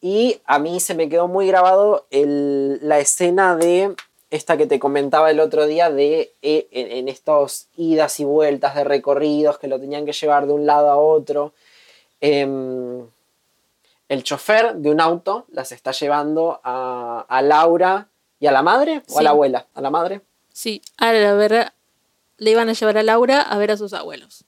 Y a mí se me quedó muy grabado la escena de esta que te comentaba el otro día de eh, en, estos idas y vueltas de recorridos que lo tenían que llevar de un lado a otro. Em, el chofer de un auto las está llevando a, Laura y a la madre o a la abuela, a la madre. Sí, a ver, le iban a llevar a Laura a ver a sus abuelos.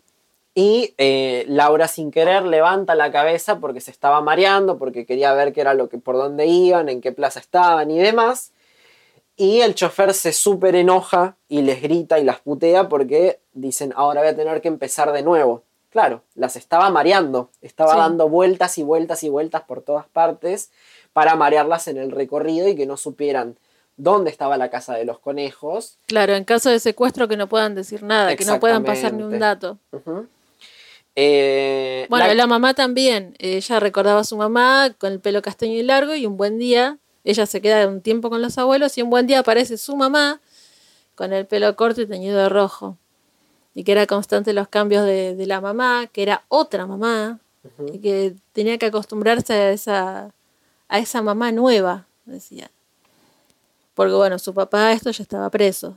Y eh, Laura sin querer levanta la cabeza porque se estaba mareando, porque quería ver qué era lo que, por dónde iban, en qué plaza estaban y demás. Y el chofer se súper enoja y les grita y las putea porque dicen, ahora voy a tener que empezar de nuevo. Claro, las estaba mareando, estaba dando vueltas y vueltas y vueltas por todas partes para marearlas en el recorrido y que no supieran dónde estaba la casa de los conejos. Claro, en caso de secuestro que no puedan decir nada, que no puedan pasar ni un dato. Eh, bueno, la... mamá también, ella recordaba a su mamá con el pelo castaño y largo y un buen día, ella se queda un tiempo con los abuelos y un buen día aparece su mamá con el pelo corto y teñido de rojo y que era constante los cambios de, la mamá, que era otra mamá, y que tenía que acostumbrarse a esa, a esa mamá nueva, decía. Porque bueno, su papá esto ya estaba preso.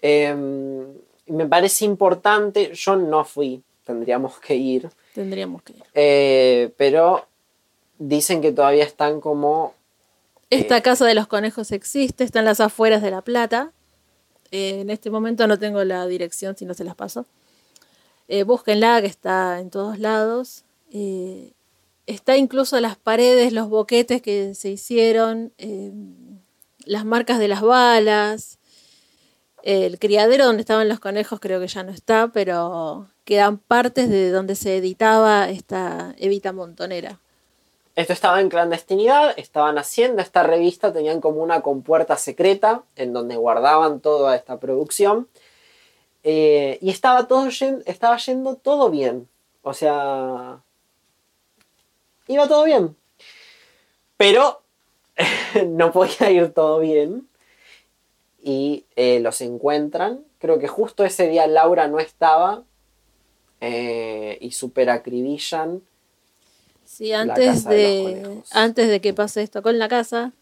Em, me parece importante, yo no fui, tendríamos que ir. Tendríamos que ir. Eh, pero dicen que todavía están como... Esta eh, casa de los conejos existe, está en las afueras de La Plata. Eh, en este momento no tengo la dirección, si no se las paso. Búsquenla, que está en todos lados. Está incluso las paredes, los boquetes que se hicieron, las marcas de las balas. El criadero donde estaban los conejos creo que ya no está, pero quedan partes de donde se editaba esta Evita Montonera. Esto estaba en clandestinidad, estaban haciendo esta revista, tenían como una compuerta secreta en donde guardaban toda esta producción. Eh, y estaba, todo estaba yendo todo bien. O sea, iba todo bien. Pero [LAUGHS] no podía ir todo bien. Y eh, los encuentran. Creo que justo ese día Laura no estaba eh, y super acribillan. Sí, antes de antes de que pase esto con la casa,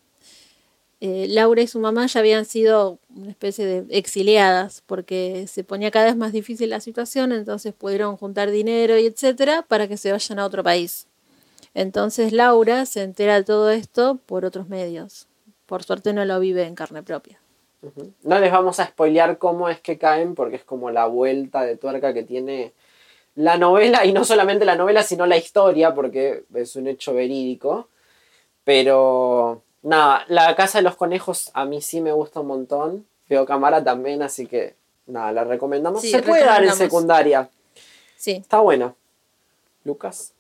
eh, Laura y su mamá ya habían sido una especie de exiliadas porque se ponía cada vez más difícil la situación, entonces pudieron juntar dinero y etcétera para que se vayan a otro país. Entonces Laura se entera de todo esto por otros medios. Por suerte no lo vive en carne propia. No les vamos a spoilear cómo es que caen porque es como la vuelta de tuerca que tiene la novela y no solamente la novela sino la historia porque es un hecho verídico. Pero nada, la casa de los conejos a mí sí me gusta un montón. Veo cámara también, así que nada, la recomendamos. Sí, Se puede dar en secundaria. Sí, Está buena. Lucas.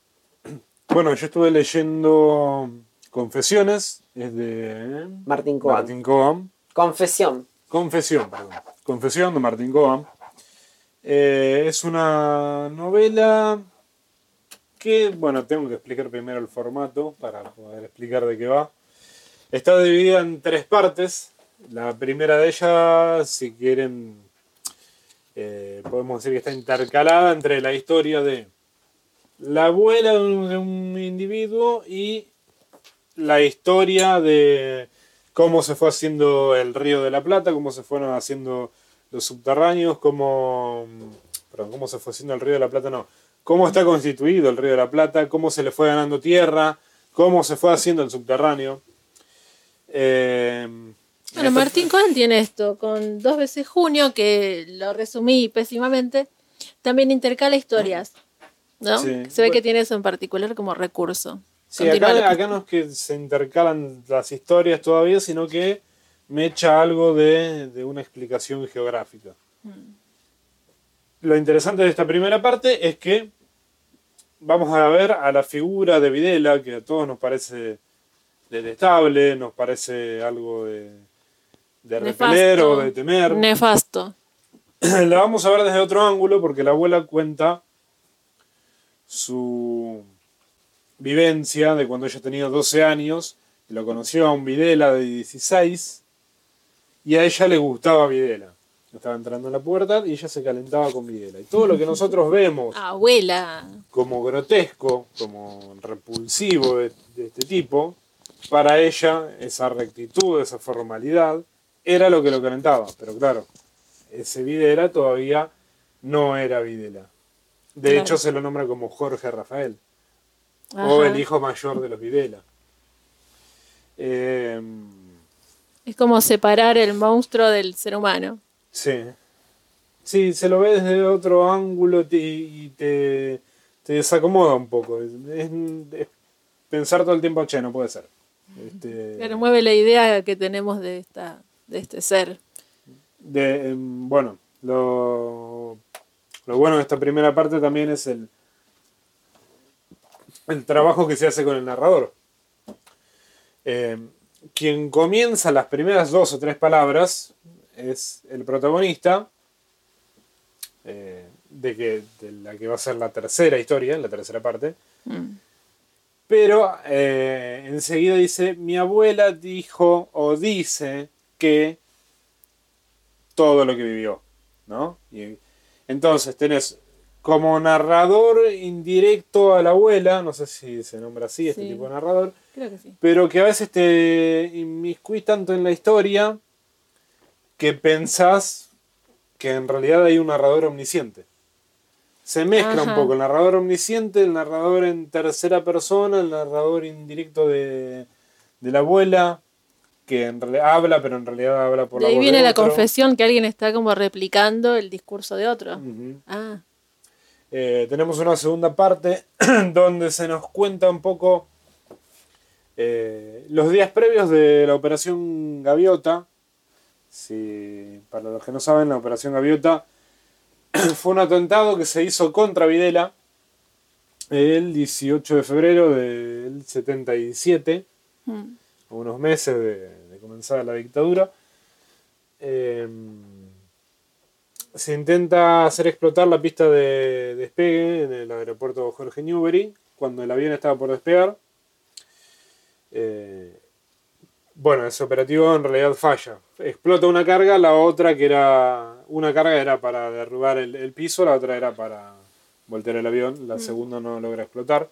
Bueno, yo estuve leyendo Confesiones, es de Martín Coan. Martín Coan. Confesión. Confesión, perdón. Confesión de Martín Coan. Eh, es una novela que, bueno, tengo que explicar primero el formato para poder explicar de qué va. Está dividida en tres partes. La primera de ellas, si quieren, eh, podemos decir que está intercalada entre la historia de la abuela de un individuo y la historia de cómo se fue haciendo el río de la Plata, cómo se fueron haciendo los subterráneos, cómo, perdón, cómo se fue haciendo el río de la Plata, no, cómo está constituido el río de la Plata, cómo se le fue ganando tierra, cómo se fue haciendo el subterráneo. Eh, Bueno, Martín Cohen tiene esto, con dos veces junio, que lo resumí pésimamente, también intercala historias, ¿no? Sí. Se ve Bueno. que tiene eso en particular como recurso. Sí, acá, no es que se intercalan las historias todavía, sino que me echa algo de, de una explicación geográfica. Lo interesante de esta primera parte es que vamos a ver a la figura de Videla, que a todos nos parece detestable, nos parece algo de, de repeler o de temer. Nefasto. [CLEARS THROAT] la vamos a ver desde otro ángulo porque la abuela cuenta su vivencia de cuando ella tenía 12 años y lo conoció a un Videla de 16 y a ella le gustaba Videla. Estaba entrando en la puerta y ella se calentaba con Videla. Y todo lo que [LAUGHS] nosotros vemos Abuela. como grotesco, como repulsivo de, de este tipo, para ella esa rectitud, esa formalidad, era lo que lo calentaba. Pero claro, ese Videla todavía no era Videla. De Claro. hecho, se lo nombra como Jorge Rafael, o el hijo mayor de los Videla. Eh, Es como separar el monstruo del ser humano. sí. Sí, se lo ve desde otro ángulo y te, te desacomoda un poco. Es, pensar todo el tiempo, che, no puede ser. Este, Claro, mueve la idea que tenemos de, esta, de este ser. de, em, bueno, lo, lo bueno de esta primera parte también es el, el trabajo que se hace con el narrador. Eh, quien comienza las primeras dos o tres palabras es el protagonista, eh, de, que, de la que va a ser la tercera historia, la tercera parte. Mm. Pero eh, enseguida dice, mi abuela dijo o dice que todo lo que vivió, ¿no? Y entonces tenés como narrador indirecto a la abuela, no sé si se nombra así este Sí. tipo de narrador, Creo que sí. pero que a veces te inmiscuís tanto en la historia que pensás que en realidad hay un narrador omnisciente. Se mezcla un poco el narrador omnisciente, el narrador en tercera persona, el narrador indirecto de, de la abuela, que en realidad habla, pero en realidad habla por De la ahí viene de la confesión que alguien está como replicando el discurso de otro. Ah, Eh, tenemos una segunda parte [CLEARS THROAT] donde se nos cuenta un poco eh, los días previos de la operación Gaviota. Si, para los que no saben, la operación Gaviota [CLEARS THROAT] fue un atentado que se hizo contra Videla el 18 de febrero del 77, mm. a unos meses de, de comenzar la dictadura. Eh, se intenta hacer explotar la pista de despegue en el aeropuerto Jorge Newbery cuando el avión estaba por despegar. Eh, Bueno, ese operativo en realidad falla. Explota una carga, la otra que era. Una carga era para derrubar el, el piso, la otra era para voltear el avión. La segunda no logra explotar.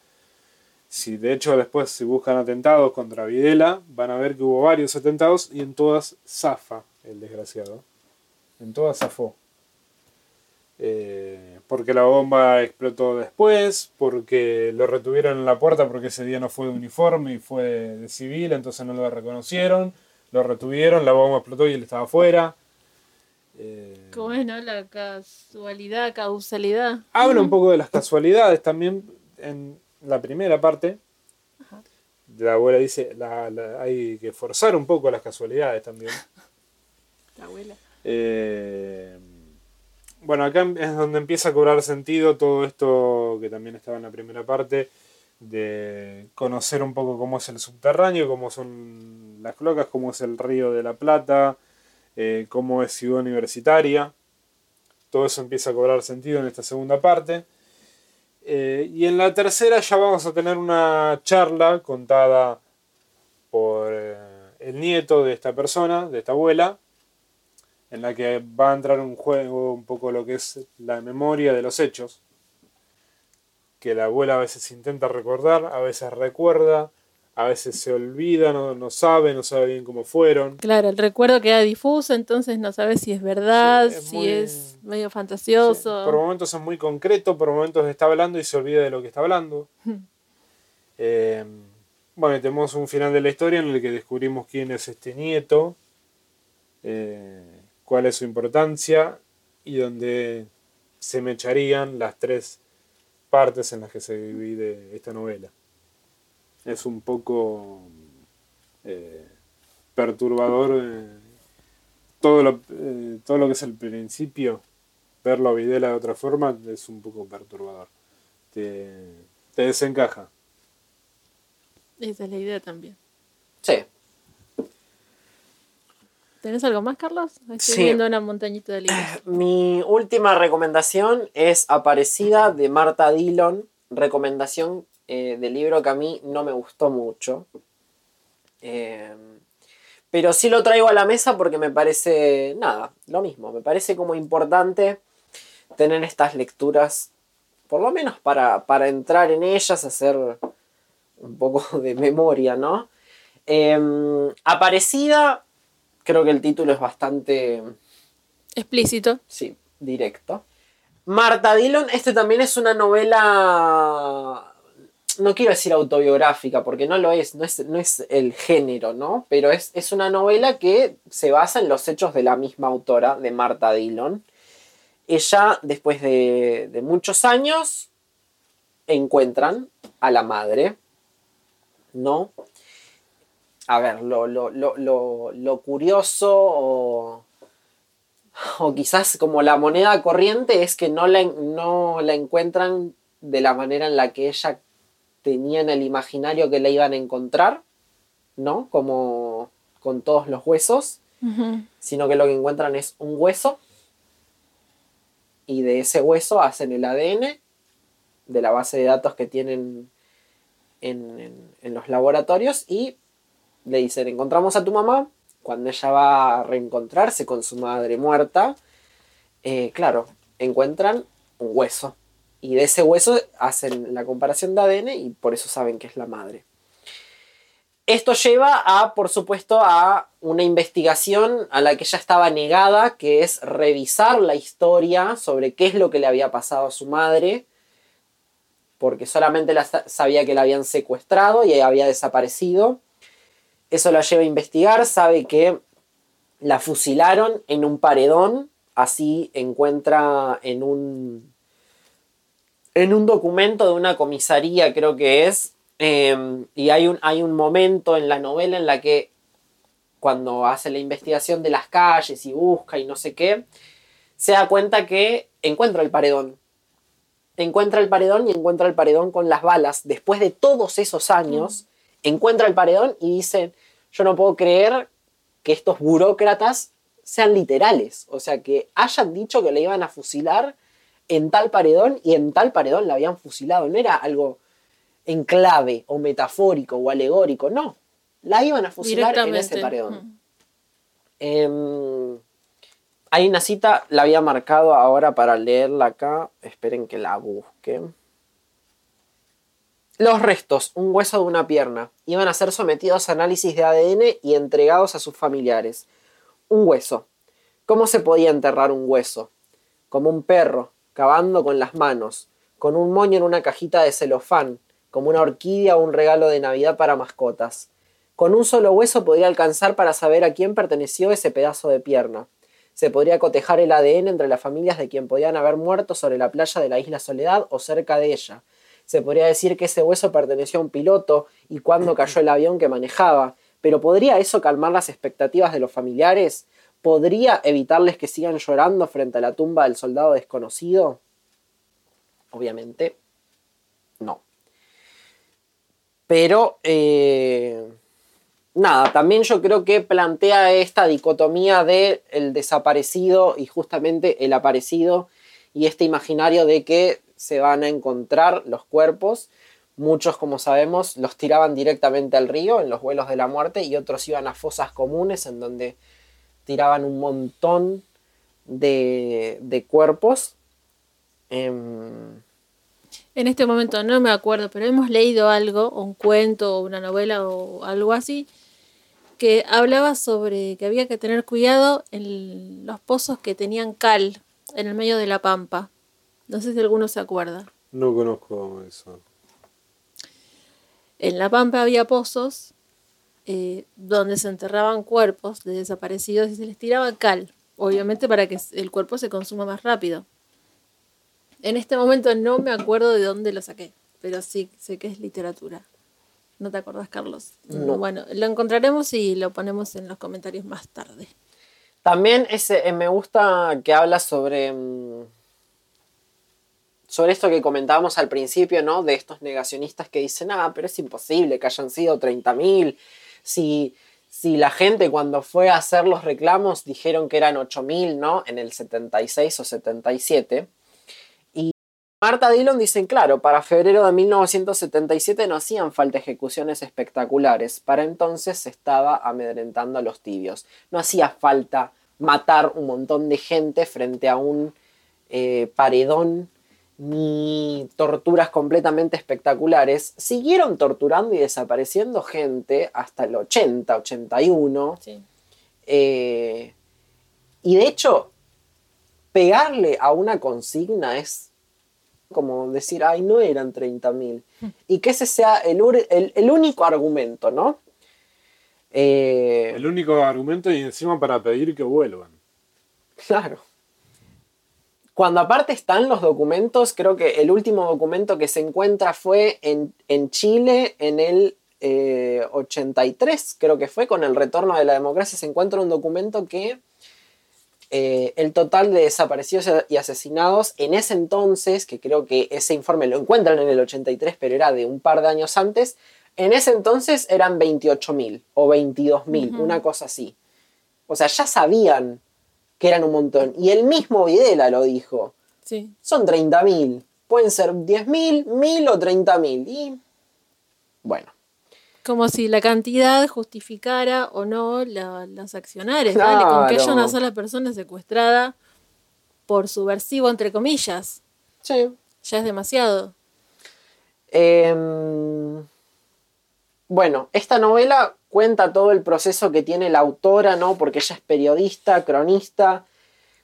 Si de hecho después se buscan atentados contra Videla, van a ver que hubo varios atentados y en todas zafa el desgraciado. En todas zafó. Eh, porque la bomba explotó después, porque lo retuvieron en la puerta porque ese día no fue de uniforme y fue de civil, entonces no lo reconocieron, lo retuvieron, la bomba explotó y él estaba afuera. Eh, ¿Cómo es, no? La casualidad, causalidad. habla un poco de las casualidades también en la primera parte. La abuela dice, la- la- hay que forzar un poco las casualidades también. [LAUGHS] La abuela. Eh, bueno, acá es donde empieza a cobrar sentido todo esto que también estaba en la primera parte, de conocer un poco cómo es el subterráneo, cómo son las cloacas, cómo es el río de la Plata, eh, cómo es ciudad universitaria. Todo eso empieza a cobrar sentido en esta segunda parte. Eh, y en la tercera ya vamos a tener una charla contada por eh, el nieto de esta persona, de esta abuela, en la que va a entrar en juego un poco lo que es la memoria de los hechos, que la abuela a veces intenta recordar, a veces recuerda, a veces se olvida, no, no sabe, no sabe bien cómo fueron. Claro, el recuerdo queda difuso, entonces no sabes si es verdad, Sí, es si muy- es medio Sí, fantasioso. por momentos es muy concreto, por momentos está hablando y se olvida de lo que está hablando. Eh, bueno, tenemos un final de la historia en el que descubrimos quién es este nieto, eh, cuál es su importancia y donde se mecharían las tres partes en las que se divide esta novela. Es un poco eh, perturbador eh, todo, lo, eh, todo lo que es el principio, verlo a Videla de otra forma es un poco perturbador. Te, te desencaja. Esa es la idea también. Sí. ¿Tenés algo más, Carlos? Estoy Sí. viendo una montañita de libros. [CLEARS THROAT] Mi última recomendación es Aparecida de Marta Dillon. Recomendación eh, del libro que a mí no me gustó mucho. Eh, pero sí lo traigo a la mesa porque me parece, nada, lo mismo. Me parece como importante tener estas lecturas, por lo menos para, para entrar en ellas, hacer un poco de memoria, ¿no? Eh, Aparecida, creo que el título es bastante Explícito. Sí, directo. Marta Dillon, este también es una novela. No quiero decir autobiográfica, porque no lo es, no es, no es el género, ¿no? Pero es, es una novela que se basa en los hechos de la misma autora, de Marta Dillon. Ella, después de, de muchos años, encuentran a la madre, ¿no? A ver, lo, lo, lo, lo, lo curioso o o quizás como la moneda corriente es que no la, no la encuentran de la manera en la que ella tenía en el imaginario que la iban a encontrar, ¿no? Como con todos los huesos, sino que lo que encuentran es un hueso y de ese hueso hacen el ADN de la base de datos que tienen en, en- en los laboratorios y le dicen, encontramos a tu mamá, cuando ella va a reencontrarse con su madre muerta, eh, claro, encuentran un hueso. Y de ese hueso hacen la comparación de ADN y por eso saben que es la madre. Esto lleva a, por supuesto, a una investigación a la que ella estaba negada, que es revisar la historia sobre qué es lo que le había pasado a su madre, porque solamente la sa- sabía que la habían secuestrado y había desaparecido. Eso la lleva a investigar, sabe que la fusilaron en un paredón, así encuentra en un en un documento de una comisaría, creo que es, eh, y hay un, hay un momento en la novela en la que cuando hace la investigación de las calles y busca y no sé qué, se da cuenta que encuentra el paredón. Encuentra el paredón y encuentra el paredón con las balas. Después de todos esos años, encuentra el paredón y dice, yo no puedo creer que estos burócratas sean literales. O sea, que hayan dicho que le iban a fusilar en tal paredón y en tal paredón la habían fusilado. No era algo en clave o metafórico o alegórico, no. la iban a fusilar en ese paredón. Mm. Em, hay una cita, la había marcado ahora para leerla acá. Esperen que la busque. Los restos, un hueso de una pierna, iban a ser sometidos a análisis de ADN y entregados a sus familiares. Un hueso. ¿Cómo se podía enterrar un hueso? Como un perro, cavando con las manos, con un moño en una cajita de celofán, como una orquídea o un regalo de Navidad para mascotas. Con un solo hueso podría alcanzar para saber a quién perteneció ese pedazo de pierna. Se podría cotejar el ADN entre las familias de quien podían haber muerto sobre la playa de la isla Soledad o cerca de ella. Se podría decir que ese hueso perteneció a un piloto y cuándo [CLEARS THROAT] cayó el avión que manejaba. Pero ¿podría eso calmar las expectativas de los familiares? ¿Podría evitarles que sigan llorando frente a la tumba del soldado desconocido? Obviamente, no. Pero, eh, nada, también yo creo que plantea esta dicotomía de el desaparecido y justamente el aparecido y este imaginario de que se van a encontrar los cuerpos. Muchos, como sabemos, los tiraban directamente al río en los vuelos de la muerte y otros iban a fosas comunes en donde tiraban un montón de, de cuerpos. Em, En este momento no me acuerdo, pero hemos leído algo, un cuento o una novela o algo así, que hablaba sobre que había que tener cuidado en los pozos que tenían cal en el medio de la pampa. No sé si alguno se acuerda. No conozco eso. En la pampa había pozos eh, donde se enterraban cuerpos de desaparecidos y se les tiraba cal, obviamente para que el cuerpo se consuma más rápido. En este momento no me acuerdo de dónde lo saqué, pero sí sé que es literatura. ¿No te acordás, Carlos? No. Bueno, lo encontraremos y lo ponemos en los comentarios más tarde. También ese, eh, me gusta que habla sobre, mm, sobre esto que comentábamos al principio, ¿no? De estos negacionistas que dicen, ah, pero es imposible que hayan sido 30.000. Si, si la gente cuando fue a hacer los reclamos dijeron que eran 8.000, ¿no? En el 76 o 77. Y Marta Dillon dicen, claro, para febrero de 1977 no hacían falta ejecuciones espectaculares. Para entonces se estaba amedrentando a los tibios. No hacía falta matar un montón de gente frente a un eh, paredón ni torturas completamente espectaculares. Siguieron torturando y desapareciendo gente hasta el 80, 81. Sí. Eh, y de hecho, pegarle a una consigna es como decir, ay, no eran 30.000. Y que ese sea el- el único argumento, ¿no? Eh, El único argumento y encima para pedir que vuelvan. Claro. Cuando aparte están los documentos, creo que el último documento que se encuentra fue en, en Chile en el eh, 83, creo que fue, con el retorno de la democracia, se encuentra un documento que eh, el total de desaparecidos y asesinados en ese entonces, que creo que ese informe lo encuentran en el 83, pero era de un par de años antes, en ese entonces eran 28.000 o 22.000, Ujú. una cosa así. O sea, ya sabían que eran un montón. Y el mismo Videla lo dijo. Sí. Son 30.000. Pueden ser 10.000, 1.000 o 30.000. Y bueno, Como si la cantidad justificara o no la- las accionarias. Dale, con que haya Claro. una sola persona secuestrada por subversivo, entre comillas, sí. ya es demasiado. Em, bueno, esta novela cuenta todo el proceso que tiene la autora, ¿no? Porque ella es periodista, cronista,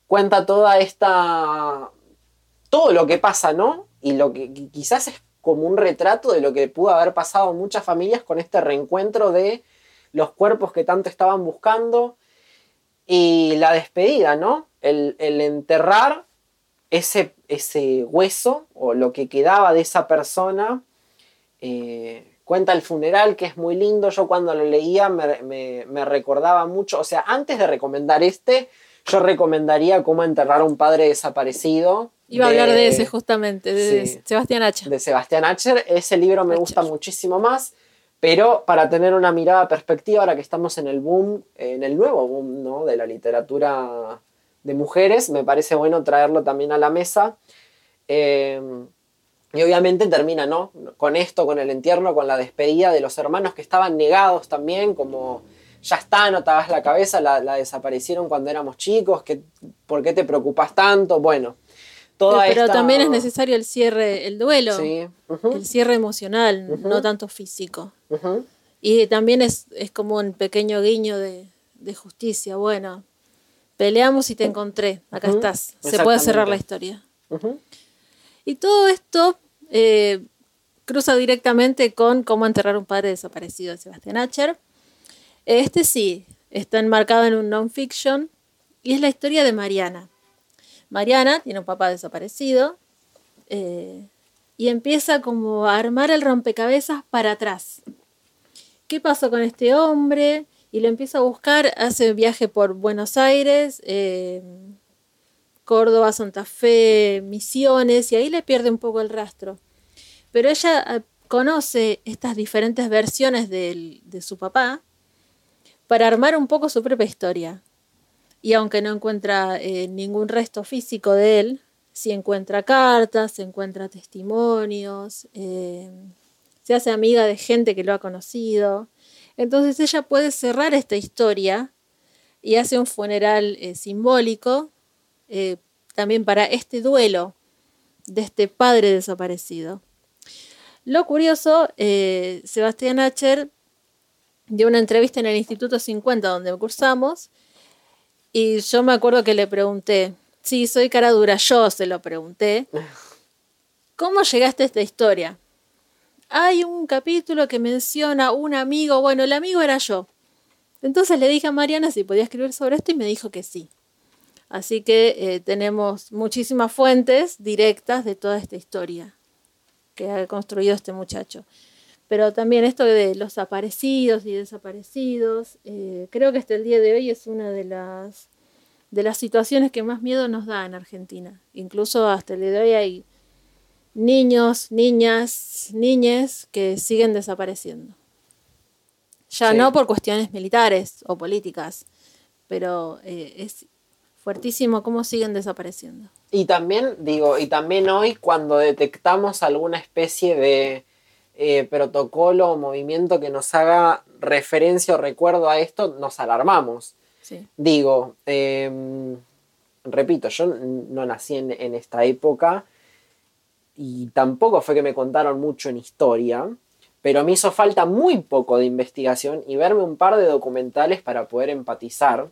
cuenta toda esta... todo lo que pasa, ¿no? Y lo que qui- quizás es como un retrato de lo que pudo haber pasado muchas familias con este reencuentro de los cuerpos que tanto estaban buscando y la despedida, ¿no? El, el enterrar ese, ese hueso o lo que quedaba de esa persona. eh, cuenta el funeral, que es muy lindo. Yo cuando lo leía me, me- me recordaba mucho. O sea, antes de recomendar este, yo recomendaría cómo enterrar a un padre desaparecido. Iba a hablar de ese justamente, de Sí. Sebastián Hacha. de Sebastián Acher. Ese libro me Acher. gusta muchísimo más, pero para tener una mirada perspectiva, ahora que estamos en el boom, en el nuevo boom ¿no? de la literatura de mujeres, me parece bueno traerlo también a la mesa. Eh, Y obviamente termina, ¿no? Con esto, con el entierro, con la despedida de los hermanos que estaban negados también, como ya está, no te hagas la cabeza, la, desaparecieron cuando éramos chicos, que, ¿por qué te preocupas tanto? Bueno, toda Pero también es necesario el cierre, el duelo, el cierre emocional, no tanto físico. Y también es, como un pequeño guiño de, justicia, bueno, peleamos y te encontré, acá estás, se puede cerrar la historia. Y todo esto eh, cruza directamente con cómo enterrar un padre desaparecido de Sebastián Acher. Este sí, está enmarcado en un non-fiction y es la historia de Mariana. Mariana tiene un papá desaparecido eh, y empieza como a armar el rompecabezas para atrás. ¿Qué pasó con este hombre? Y lo empieza a buscar, hace un viaje por Buenos Aires, eh, Córdoba, Santa Fe, Misiones, y ahí le pierde un poco el rastro. Pero ella ah, conoce estas diferentes versiones de, su papá para armar un poco su propia historia. Y aunque no encuentra eh, ningún resto físico de él, sí encuentra cartas, se encuentra testimonios, eh, se hace amiga de gente que lo ha conocido. Entonces ella puede cerrar esta historia y hace un funeral eh, simbólico eh, también para este duelo de este padre desaparecido. Lo curioso, eh, Sebastián Acher dio una entrevista en el Instituto 50 donde cursamos y yo me acuerdo que le pregunté, sí, soy cara dura, yo se lo pregunté, ¿cómo llegaste a esta historia? Hay un capítulo que menciona un amigo, bueno, el amigo era yo. Entonces le dije a Mariana si podía escribir sobre esto y me dijo que sí. Así que eh, tenemos muchísimas fuentes directas de toda esta historia que ha construido este muchacho. Pero también esto de los aparecidos y desaparecidos, eh, creo que hasta el día de hoy es una de las, de las situaciones que más miedo nos da en Argentina. Incluso hasta el día de hoy hay niños, niñas, niñes que siguen desapareciendo. Ya no por cuestiones militares o políticas, pero eh, es fuertísimo cómo siguen desapareciendo. Y también, digo, y también hoy cuando detectamos alguna especie de eh, protocolo o movimiento que nos haga referencia o recuerdo a esto, nos alarmamos. Digo, em, repito, yo no nací en, en, esta época y tampoco fue que me contaron mucho en historia, pero me hizo falta muy poco de investigación y verme un par de documentales para poder empatizar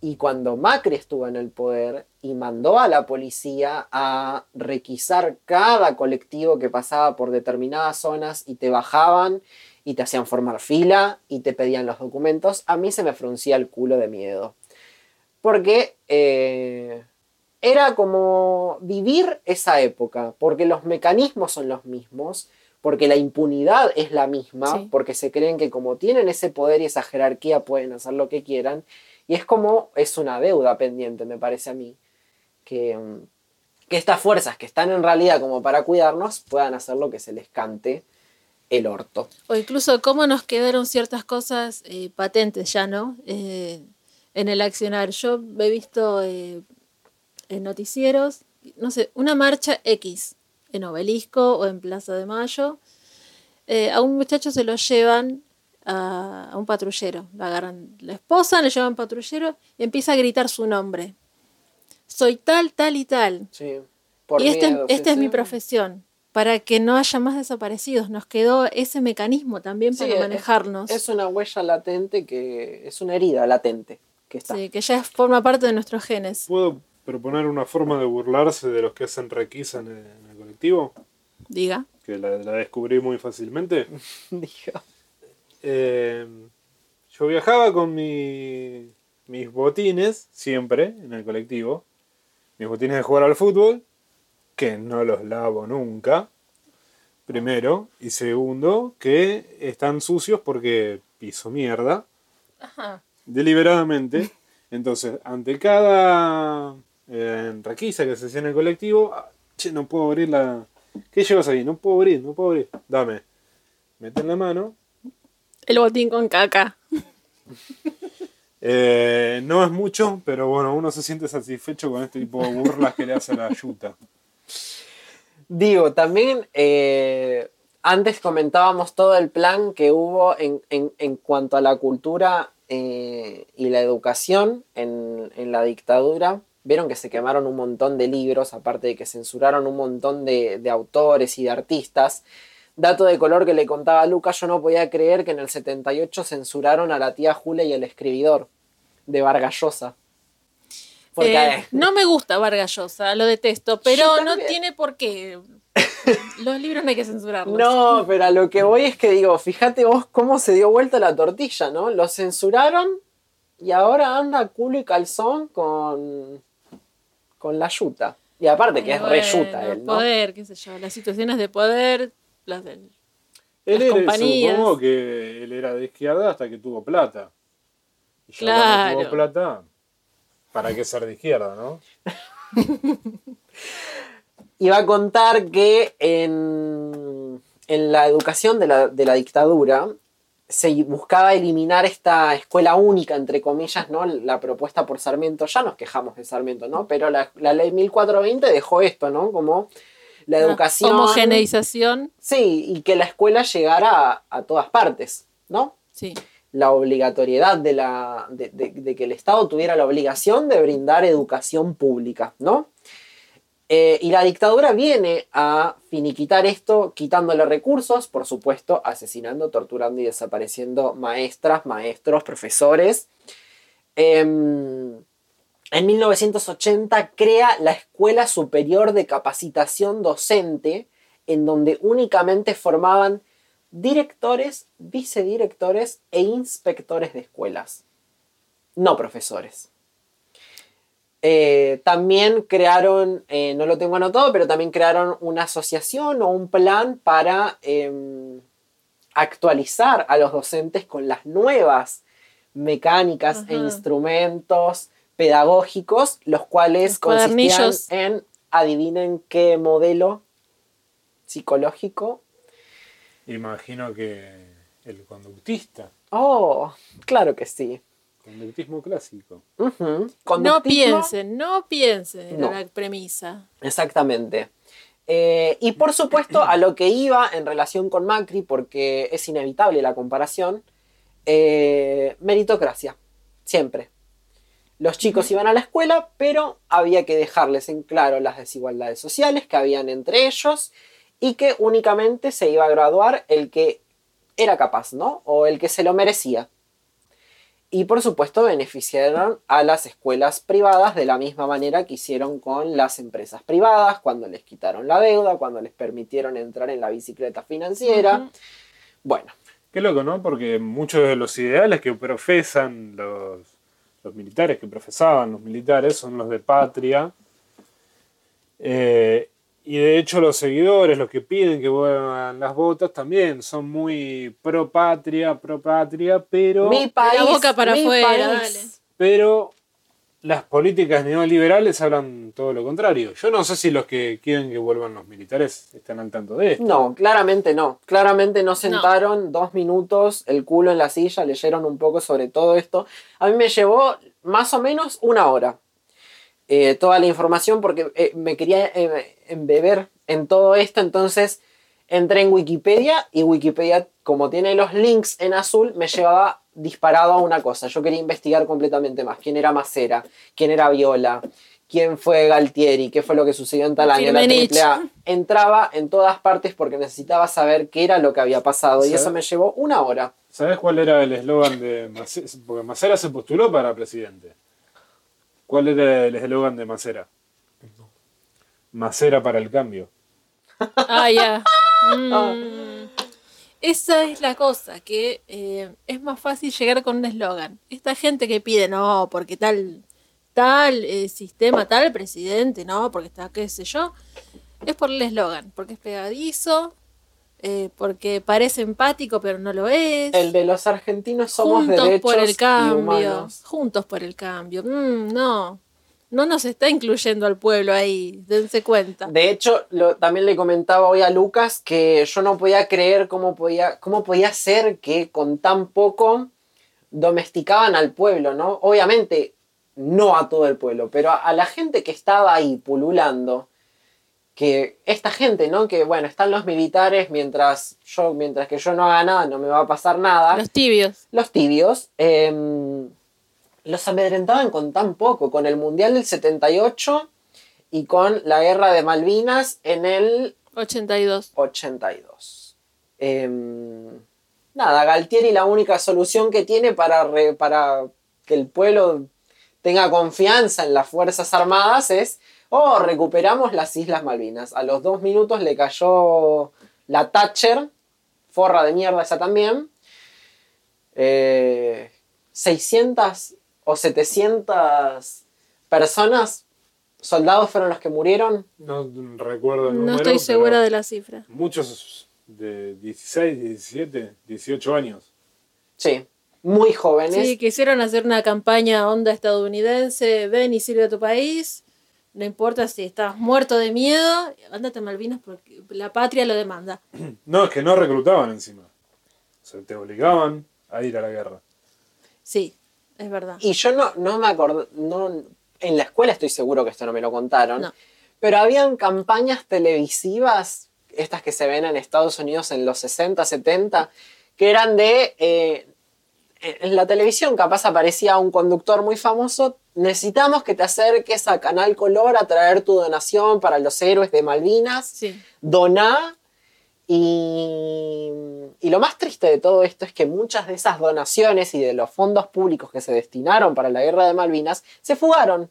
y cuando Macri estuvo en el poder y mandó a la policía a requisar cada colectivo que pasaba por determinadas zonas y te bajaban y te hacían formar fila y te pedían los documentos, a mí se me fruncía el culo de miedo. Porque eh, era como vivir esa época, porque los mecanismos son los mismos, porque la impunidad es la misma, porque se creen que como tienen ese poder y esa jerarquía pueden hacer lo que quieran y es como, es una deuda pendiente, me parece a mí, que, mm, que estas fuerzas que están en realidad como para cuidarnos puedan hacer lo que se les cante el orto. O incluso cómo nos quedaron ciertas cosas eh, patentes ya, ¿no? Eh, en el accionar. Yo he visto eh, en noticieros, no sé, una marcha X en Obelisco o en Plaza de Mayo. a un muchacho se lo llevan a, un patrullero. La agarran la esposa, le llevan patrullero y empieza a gritar su nombre. Soy tal, tal y tal. y este, esta es mi profesión. Para que no haya más desaparecidos. Nos quedó ese mecanismo también para manejarnos. Es, una huella latente que. es una herida latente que está. Sí, que ya forma parte de nuestros genes. ¿Puedo proponer una forma de burlarse de los que hacen requisa en el, colectivo? Diga. Que la, la descubrí muy fácilmente. [LAUGHS] Diga. Eh, yo viajaba con mis botines, siempre, en el colectivo. Mis botines de jugar al fútbol, que no los lavo nunca. Primero. Y segundo, que están sucios porque piso mierda. Ajá. Deliberadamente. Entonces, ante cada eh, requisa que se hacía en el colectivo, ah, che, no puedo abrir la. ¿Qué llevas ahí? No puedo abrir, no puedo abrir. Dame. Meten la mano, el botín con caca. Eh, no es mucho, pero bueno, uno se siente satisfecho con este tipo de burlas que le hace la yuta. Digo, también eh, antes comentábamos todo el plan que hubo en, en- en cuanto a la cultura eh, y la educación en, en la dictadura. Vieron que se quemaron un montón de libros, aparte de que censuraron un montón de, de autores y de artistas. Dato de color que le contaba a Lucas, yo no podía creer que en el 78 censuraron a la tía Julia y el escribidor de Vargas Llosa. Porque, Eh, no me gusta Vargas Llosa, lo detesto, pero no tiene por qué. [LAUGHS] Los libros no hay que censurarlos. No, pero a lo que voy es que digo, fíjate vos cómo se dio vuelta la tortilla, ¿no? Lo censuraron y ahora anda culo y calzón con, con la yuta. Y aparte que es re yuta él, ¿no? Poder, qué sé yo, las situaciones de poder, las del- Él Las era, compañías. supongo que él era de izquierda hasta que tuvo plata. Y ya Claro. cuando tuvo plata, ¿para qué ser de izquierda, no? [LAUGHS] Iba a contar que en, en la educación de la, de la dictadura se buscaba eliminar esta escuela única, entre comillas, ¿no? La propuesta por Sarmiento, ya nos quejamos de Sarmiento, ¿no? Pero la, la ley 1420 dejó esto, ¿no? Como la la educación... homogeneización. Sí, y que la escuela llegara a, a todas partes, ¿no? Sí. La obligatoriedad de, la, de, de- de que el Estado tuviera la obligación de brindar educación pública, ¿no? Eh, y la dictadura viene a finiquitar esto quitándole recursos, por supuesto, asesinando, torturando y desapareciendo maestras, maestros, profesores. Em, en 1980 crea la Escuela Superior de Capacitación Docente, en donde únicamente formaban directores, vicedirectores e inspectores de escuelas, no profesores. Eh, también crearon, eh, no lo tengo anotado, pero también crearon una asociación o un plan para em, actualizar a los docentes con las nuevas mecánicas e instrumentos pedagógicos, los cuales Los consistían en, adivinen qué modelo psicológico. Imagino que el conductista, Oh, claro que sí. conductismo clásico. No Conductismo- piensen, no piensen en No. la premisa. Exactamente. Eh, y por supuesto, a lo que iba en relación con Macri, porque es inevitable la comparación, eh, meritocracia, siempre. Los chicos iban a la escuela, pero había que dejarles en claro las desigualdades sociales que habían entre ellos y que únicamente se iba a graduar el que era capaz, ¿no? O el que se lo merecía. Y por supuesto beneficiaron a las escuelas privadas de la misma manera que hicieron con las empresas privadas, cuando les quitaron la deuda, cuando les permitieron entrar en la bicicleta financiera. Bueno, Qué loco, ¿no? Porque muchos de los ideales que profesan los, los militares, que profesaban los militares, son los de patria. Eh, y de hecho los seguidores, los que piden que vuelvan las botas, también son muy pro patria, pro patria, pero, mi país. boca para mi afuera, país. dale. pero las políticas neoliberales hablan todo lo contrario. Yo no sé si los que quieren que vuelvan los militares están al tanto de esto. No, claramente no. Claramente no sentaron dos minutos el culo en la silla, leyeron un poco sobre todo esto. A mí me llevó más o menos una hora eh, toda la información porque eh, me quería eh, embeber en todo esto. Entonces entré en Wikipedia y Wikipedia, como tiene los links en azul, me llevaba disparado a una cosa. Yo quería investigar completamente más. ¿Quién era Macera? ¿Quién era Viola? ¿Quién fue Galtieri? ¿Qué fue lo que sucedió en tal año? La Firmenich. AAA. Entraba en todas partes porque necesitaba saber qué era lo que había pasado. Y eso me llevó una hora. ¿Sabes cuál era el eslogan de Macera? Porque Macera se postuló para presidente. ¿Cuál era el eslogan de Macera? Macera para el cambio. Ah, ya. [LAUGHS] Mm. Esa es la cosa, que eh, es más fácil llegar con un eslogan. Esta gente que pide, no, porque tal, tal eh, sistema, tal presidente, no, porque está, qué sé yo, es por el eslogan, porque es pegadizo, eh, porque parece empático, pero no lo es. El de los argentinos somos Juntos derechos por el y cambio. humanos. Juntos por el cambio. Mm, no. No nos está incluyendo al pueblo ahí, dense cuenta. De hecho, lo- también le comentaba hoy a Lucas que yo no podía creer cómo podía, cómo podía ser que con tan poco domesticaban al pueblo, ¿no? Obviamente, no a todo el pueblo, pero a, a la gente que estaba ahí pululando, que esta gente, ¿no? Que bueno, están los militares mientras yo, mientras que yo no haga nada, no me va a pasar nada. Los tibios. Los tibios. em, los amedrentaban con tan poco, con el Mundial del 78 y con la Guerra de Malvinas en el 82. 82. Em, nada, Galtieri la única solución que tiene para, re- para que el pueblo tenga confianza en las Fuerzas Armadas es, oh, recuperamos las Islas Malvinas. A los dos minutos le cayó la Thatcher, forra de mierda esa también. Eh, 600 o 700 personas, soldados fueron los que murieron. No recuerdo el No número. estoy segura de la cifra. Muchos de 16, 17, 18 años. Sí, muy jóvenes. Sí, quisieron hacer una campaña onda estadounidense, ven y sirve a tu país, no importa si estás muerto de miedo, ándate a Malvinas porque la patria lo demanda. [CLEARS THROAT] No, es que no reclutaban encima. O sea, te obligaban a ir a la guerra. Sí, es verdad. Y yo no, no me acuerdo, no, en la escuela estoy seguro que esto no me lo contaron, No. pero habían campañas televisivas, estas que se ven en Estados Unidos en los 60, 70, que eran de... eh, en la televisión capaz aparecía un conductor muy famoso, necesitamos que te acerques a Canal Color a traer tu donación para los héroes de Malvinas. Sí. doná y, y lo más triste de todo esto es que muchas de esas donaciones y de los fondos públicos que se destinaron para la guerra de Malvinas se fugaron.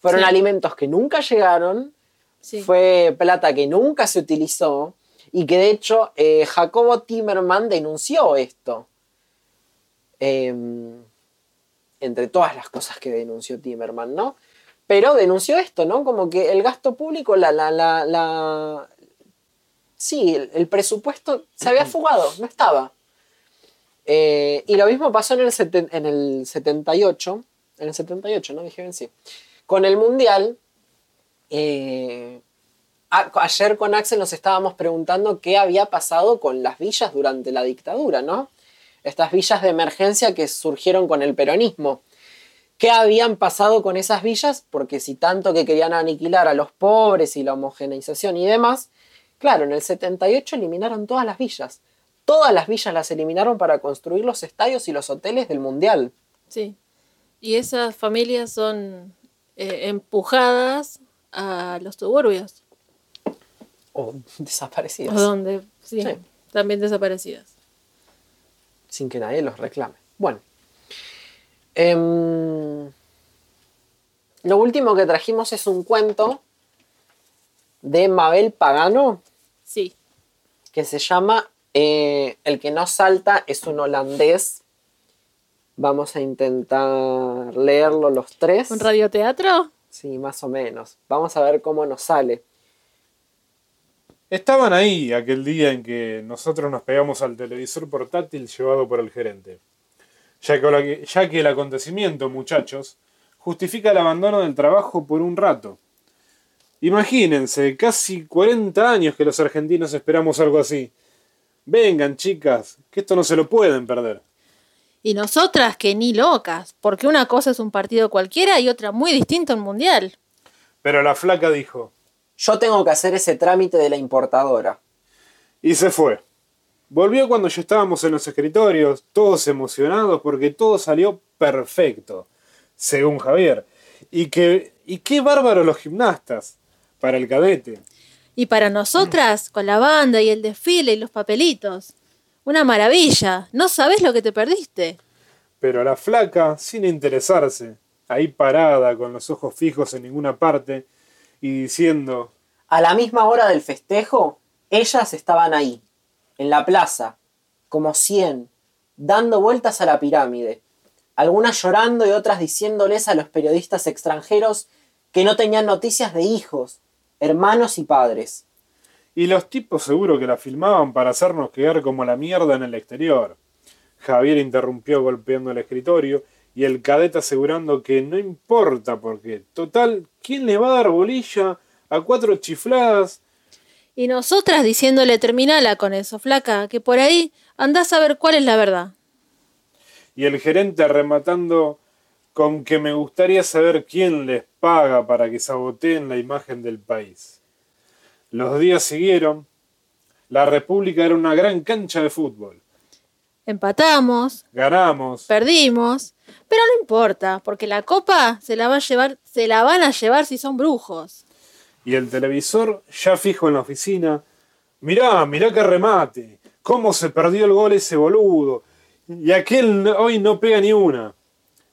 Fueron Sí. alimentos que nunca llegaron, Sí. fue plata que nunca se utilizó y que de hecho eh, Jacobo Timerman denunció esto. Em, entre todas las cosas que denunció Timerman, ¿no? Pero denunció esto, ¿no? Como que el gasto público, la, la, la, la- Sí, el, el presupuesto se había fugado, no estaba. Eh, y lo mismo pasó en el, seten- en el 78, en el 78, ¿no? Dije bien, sí. Con el Mundial, eh, a- ayer con Axel nos estábamos preguntando qué había pasado con las villas durante la dictadura, ¿no? Estas villas de emergencia que surgieron con el peronismo. ¿Qué habían pasado con esas villas? Porque si tanto que querían aniquilar a los pobres y la homogeneización y demás, claro, en el 78 eliminaron todas las villas. Todas las villas las eliminaron para construir los estadios y los hoteles del Mundial. Sí. Y esas familias son eh, empujadas a los suburbios, O [LAUGHS] desaparecidas. o donde, sí, Sí. también desaparecidas. sin que nadie los reclame. Bueno. Em, lo último que trajimos es un cuento de Mabel Pagano Sí. que se llama eh, El que no salta es un holandés. Vamos a intentar leerlo los tres. ¿Un radioteatro? Sí, más o menos. Vamos a ver cómo nos sale. Estaban ahí aquel día en que nosotros nos pegamos al televisor portátil llevado por el gerente. Ya que, ya que el acontecimiento, muchachos, justifica el abandono del trabajo por un rato. Imagínense, casi 40 años que los argentinos esperamos algo así. Vengan, chicas, que esto no se lo pueden perder. Y nosotras que ni locas, porque una cosa es un partido cualquiera y otra muy distinta un mundial. Pero la flaca dijo, Yo tengo que hacer ese trámite de la importadora. y se fue. Volvió cuando ya estábamos en los escritorios, todos emocionados porque todo salió perfecto, según Javier. Y, que, y qué bárbaros los gimnastas, para el cadete. Y para nosotras, con la banda y el desfile y los papelitos. Una maravilla. No sabes lo que te perdiste. Pero la flaca, sin interesarse, ahí parada, con los ojos fijos en ninguna parte, y diciendo, A la misma hora del festejo, ellas estaban ahí, en la plaza, como cien, dando vueltas a la pirámide. Algunas llorando y otras diciéndoles a los periodistas extranjeros que no tenían noticias de hijos, hermanos y padres. y los tipos seguro que la filmaban para hacernos quedar como la mierda en el exterior. Javier interrumpió golpeando el escritorio y el cadete asegurando que no importa porque, total, ¿quién le va a dar bolilla a cuatro chifladas? Y nosotras diciéndole terminala con eso, flaca, que por ahí andás a ver cuál es la verdad. Y el gerente rematando con que me gustaría saber quién les paga para que saboteen la imagen del país. Los días siguieron. La República era una gran cancha de fútbol. Empatamos, Ganamos. perdimos, pero no importa, porque la copa se la va a llevar, se la van a llevar si son brujos. Y el televisor ya fijo en la oficina. Mirá, mirá qué remate. Cómo se perdió el gol ese boludo. Y aquel hoy no pega ni una.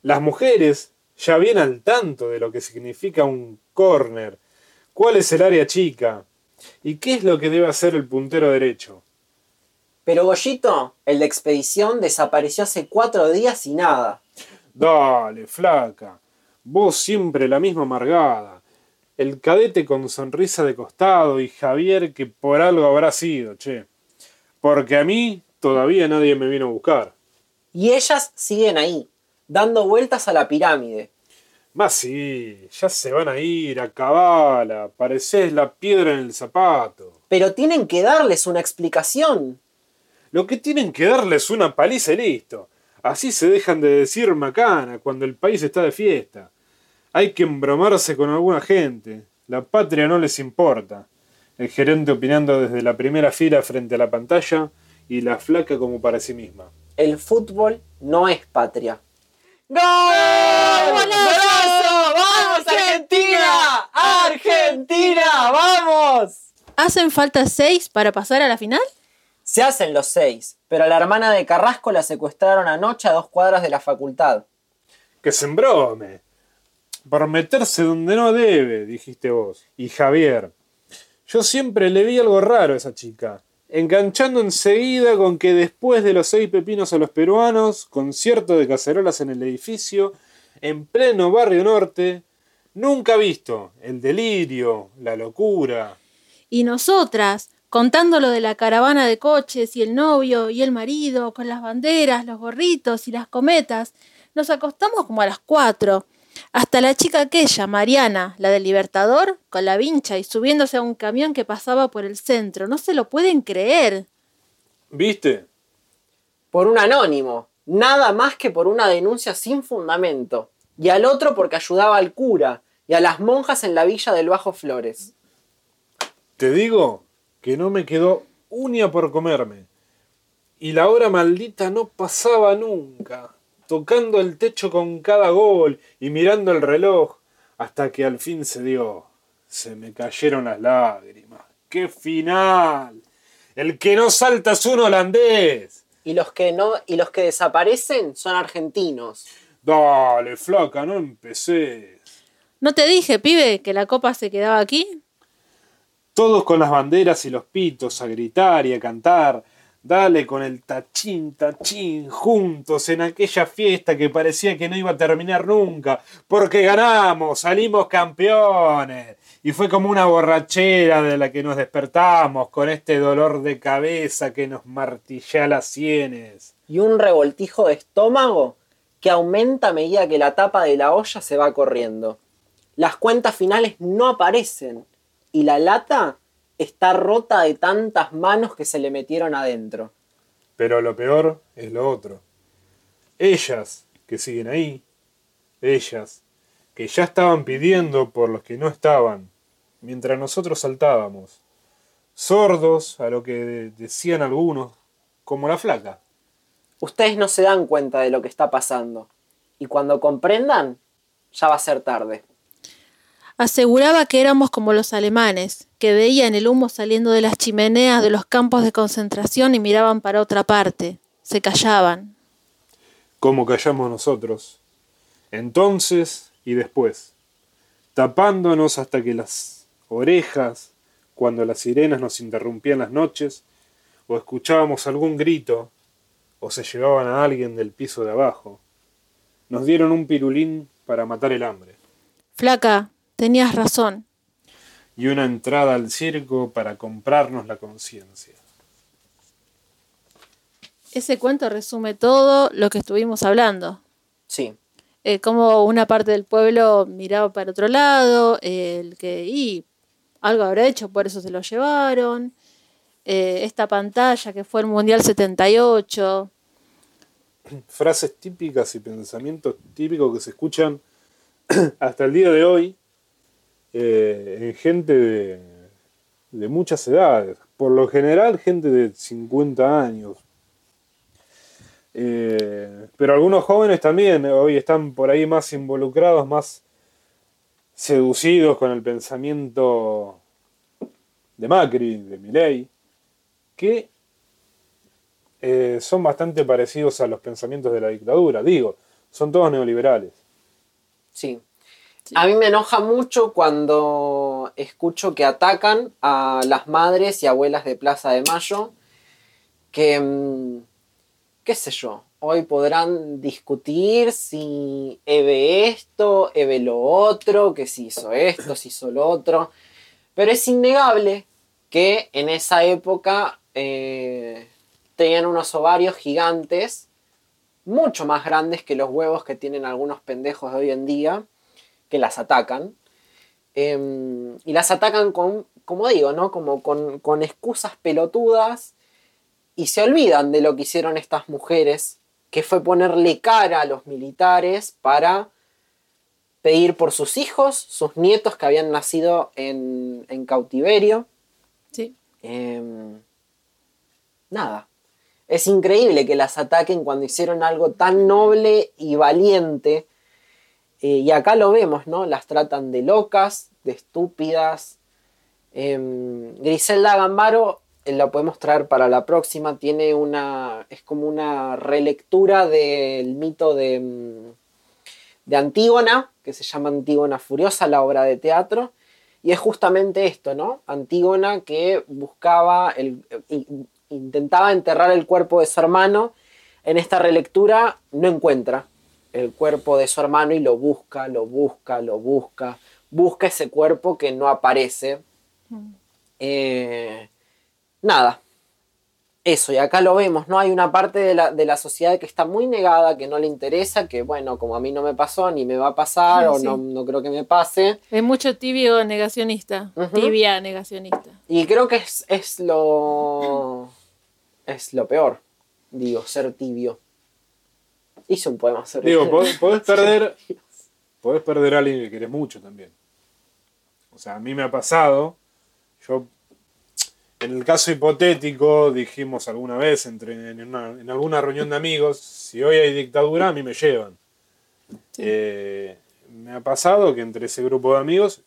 Las mujeres ya bien al tanto de lo que significa un córner. ¿Cuál es el área chica? ¿Y qué es lo que debe hacer el puntero derecho? Pero Goyito, el de expedición, desapareció hace cuatro días y nada. Dale, flaca. Vos siempre la misma amargada. El cadete con sonrisa de costado y Javier que por algo habrá sido, che. Porque a mí todavía nadie me vino a buscar. Y ellas siguen ahí, dando vueltas a la pirámide. Más sí, ya se van a ir, a cabala, parecés la piedra en el zapato. Pero tienen que darles una explicación. Lo que tienen que darles una paliza y listo. Así se dejan de decir macana cuando el país está de fiesta. Hay que embromarse con alguna gente. La patria no les importa. El gerente opinando desde la primera fila frente a la pantalla y la flaca como para sí misma. El fútbol no es patria. ¡Gol! ¡Golazo! ¡Vamos, Argentina! ¡Argentina! ¡Vamos! ¿Hacen falta seis para pasar a la final? Se hacen los seis, pero a la hermana de Carrasco la secuestraron anoche a dos cuadras de la facultad. Que se embrome. Por meterse donde no debe, dijiste vos. Y Javier. Yo siempre le vi algo raro a esa chica. Enganchando enseguida con que después de los seis pepinos a los peruanos, concierto de cacerolas en el edificio, en pleno barrio norte, nunca visto el delirio, la locura. Y nosotras, contando lo de la caravana de coches y el novio y el marido, con las banderas, los gorritos y las cometas, nos acostamos como a las cuatro. Hasta la chica aquella, Mariana, la del Libertador, con la vincha y subiéndose a un camión que pasaba por el centro. No se lo pueden creer. ¿Viste? Por un anónimo, nada más que por una denuncia sin fundamento. Y al otro porque ayudaba al cura y a las monjas en la villa del Bajo Flores. Te digo que no me quedó uña por comerme. Y la hora maldita no pasaba nunca, tocando el techo con cada gol y mirando el reloj, hasta que al fin se dio. Se me cayeron las lágrimas. ¡Qué final! El que no salta es un holandés. Y los que no, y los que desaparecen son argentinos. Dale, flaca, no empecé. ¿No te dije, pibe, que la copa se quedaba aquí? Todos con las banderas y los pitos a gritar y a cantar. Dale con el tachín, tachín, juntos en aquella fiesta que parecía que no iba a terminar nunca, porque ganamos, salimos campeones. Y fue como una borrachera de la que nos despertamos con este dolor de cabeza que nos martilla las sienes. Y un revoltijo de estómago que aumenta a medida que la tapa de la olla se va corriendo. Las cuentas finales no aparecen y la lata está rota de tantas manos que se le metieron adentro. Pero lo peor es lo otro. Ellas, que siguen ahí, ellas, que ya estaban pidiendo por los que no estaban, mientras nosotros saltábamos, sordos a lo que de- decían algunos, como la flaca. Ustedes no se dan cuenta de lo que está pasando. Y cuando comprendan, ya va a ser tarde. Aseguraba que éramos como los alemanes, que veían el humo saliendo de las chimeneas de los campos de concentración y miraban para otra parte. Se callaban. como callamos nosotros, entonces y después, tapándonos hasta que las orejas, cuando las sirenas nos interrumpían las noches, o escuchábamos algún grito, o se llevaban a alguien del piso de abajo, nos dieron un pirulín para matar el hambre, Flaca, tenías razón. y una entrada al circo para comprarnos la conciencia. Ese cuento resume todo lo que estuvimos hablando. Sí. Eh, como una parte del pueblo miraba para otro lado, eh, el que y algo habrá hecho, por eso se lo llevaron. Eh, esta pantalla que fue el Mundial 78. frases típicas y pensamientos típicos que se escuchan [CLEARS THROAT] hasta el día de hoy eh, en gente de, muchas edades. Por lo general, gente de 50 años. Eh, pero algunos jóvenes también hoy están por ahí más involucrados, más seducidos con el pensamiento de Macri, de Milei, que eh, son bastante parecidos a los pensamientos de la dictadura. Digo, son todos neoliberales. Sí. A mí me enoja mucho cuando escucho que atacan a las madres y abuelas de Plaza de Mayo, que, mm, qué sé yo, hoy podrán discutir si Eve esto, Eve lo otro, que si hizo esto, si hizo lo otro, pero es innegable que en esa época eh, tenían unos ovarios gigantes, mucho más grandes que los huevos que tienen algunos pendejos de hoy en día que las atacan. Em, y las atacan con, como digo, ¿no? Como con, con excusas pelotudas y se olvidan de lo que hicieron estas mujeres, que fue ponerle cara a los militares para pedir por sus hijos, sus nietos que habían nacido en, en cautiverio. Sí. Em, nada. Es increíble que las ataquen cuando hicieron algo tan noble y valiente eh, y acá lo vemos, ¿no? Las tratan de locas, de estúpidas. Em, Griselda Gambaro, eh, la podemos traer para la próxima, tiene una. es como una relectura del mito de, mm, de Antígona, que se llama Antígona Furiosa, la obra de teatro. Y es justamente esto, ¿no? Antígona que buscaba, el, intentaba enterrar el cuerpo de su hermano. En esta relectura no encuentra el cuerpo de su hermano y lo busca, lo busca, lo busca, busca ese cuerpo que no aparece. Mm. Eh, nada, eso, y acá lo vemos, ¿no? Hay una parte de la, sociedad que está muy negada, que no le interesa, que bueno, como a mí no me pasó, ni me va a pasar, o no, creo que me pase. Es mucho tibio negacionista, tibia negacionista. Y creo que es, es lo... es lo peor, digo, ser tibio. Hice un poema sobre Digo, podés, [LAUGHS] perder. podés perder a alguien que querés mucho también. O sea, a mí me ha pasado. Yo. En el caso hipotético, dijimos alguna vez entre, en, alguna reunión de amigos, si hoy hay dictadura, a mí me llevan. Eh, me ha pasado que entre ese grupo de amigos,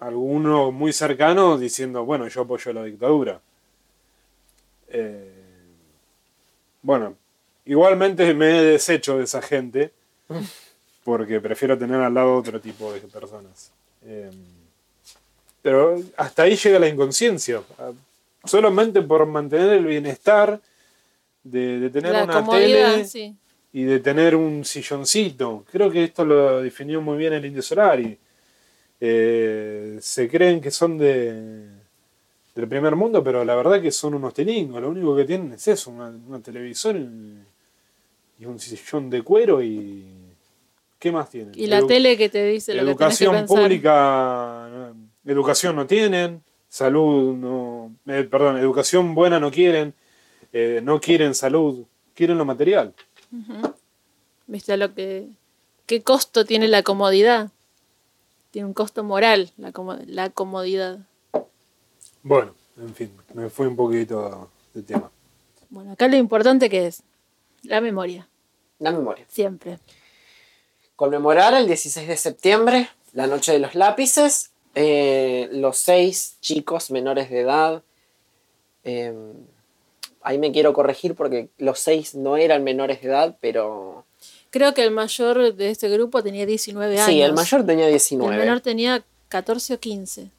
alguno muy cercano diciendo, bueno, yo apoyo la dictadura. Eh, bueno, Igualmente me he deshecho de esa gente [LAUGHS] porque prefiero tener al lado otro tipo de personas. Em, pero hasta ahí llega la inconsciencia. Solamente por mantener el bienestar de, tener una tele y de tener un silloncito. Creo que esto lo definió muy bien el Indio Solari. Eh, se creen que son de, del primer mundo, pero la verdad que son unos telingos. Lo único que tienen es eso, una, una televisor y un sillón de cuero y. ¿Qué más tienen? Y la tele que te dice lo Educación que que pública, educación no tienen, salud no. Eh, perdón, educación buena no quieren, eh, no quieren salud, quieren lo material. ¿Viste lo que. ¿Qué costo tiene la comodidad? Tiene un costo moral la, la comodidad. Bueno, en fin, me fui un poquito de tema. Bueno, acá lo importante que es la memoria. La memoria. Siempre. Conmemorar el 16 de septiembre, la noche de los lápices, eh, los seis chicos menores de edad. Em, ahí me quiero corregir porque los seis no eran menores de edad, pero... Creo que el mayor de este grupo tenía 19 años. Sí, el mayor tenía 19. El menor tenía 14 o 15.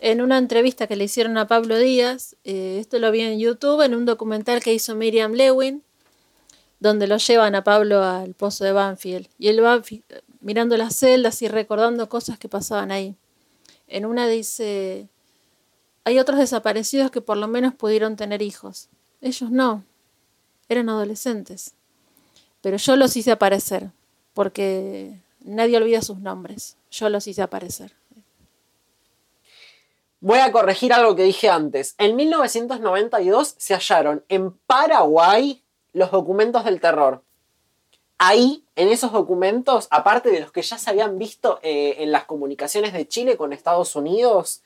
En una entrevista que le hicieron a Pablo Díaz, eh, esto lo vi en YouTube, en un documental que hizo Miriam Lewin, donde lo llevan a Pablo al pozo de Banfield. Y él va mirando las celdas y recordando cosas que pasaban ahí. En una dice, hay otros desaparecidos que por lo menos pudieron tener hijos. Ellos no, eran adolescentes. Pero yo los hice aparecer, porque nadie olvida sus nombres. Yo los hice aparecer. Voy a corregir algo que dije antes. En 1992 se hallaron en Paraguay los documentos del terror. Ahí, en esos documentos, aparte de los que ya se habían visto eh, en las comunicaciones de Chile con Estados Unidos,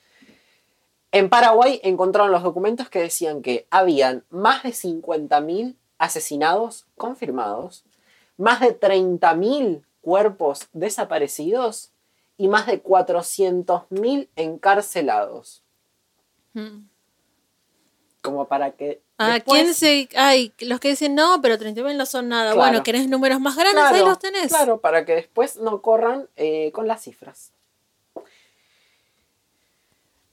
En Paraguay encontraron los documentos que decían que habían más de 50.000 asesinados confirmados, más de 30.000 cuerpos desaparecidos y más de 400.000 encarcelados. Mm. Como para que... Ah, después- ¿quién se.? Ay, los que dicen no, pero 30.000 no son nada. Claro. Bueno, ¿querés números más grandes? Ahí Claro, los tenés. Claro, para que después no corran eh, con las cifras.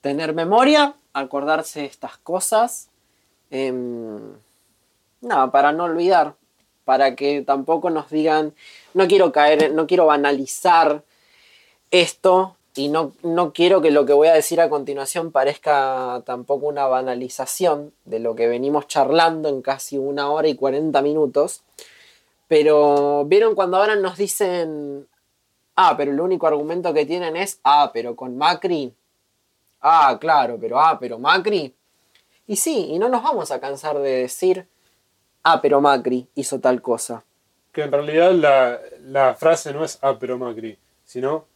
Tener memoria, acordarse de estas cosas. em, nada, para no olvidar. Para que tampoco nos digan. No quiero caer, no quiero banalizar esto. Y no, no quiero que lo que voy a decir a continuación parezca tampoco una banalización de lo que venimos charlando en casi una hora y 40 minutos. Pero, ¿vieron cuando ahora nos dicen, ah, pero el único argumento que tienen es, ah, pero con Macri? Ah, claro, pero, ah, pero Macri. Y sí, y no nos vamos a cansar de decir, ah, pero Macri hizo tal cosa. Que en realidad la, la frase no es ah, pero Macri, sino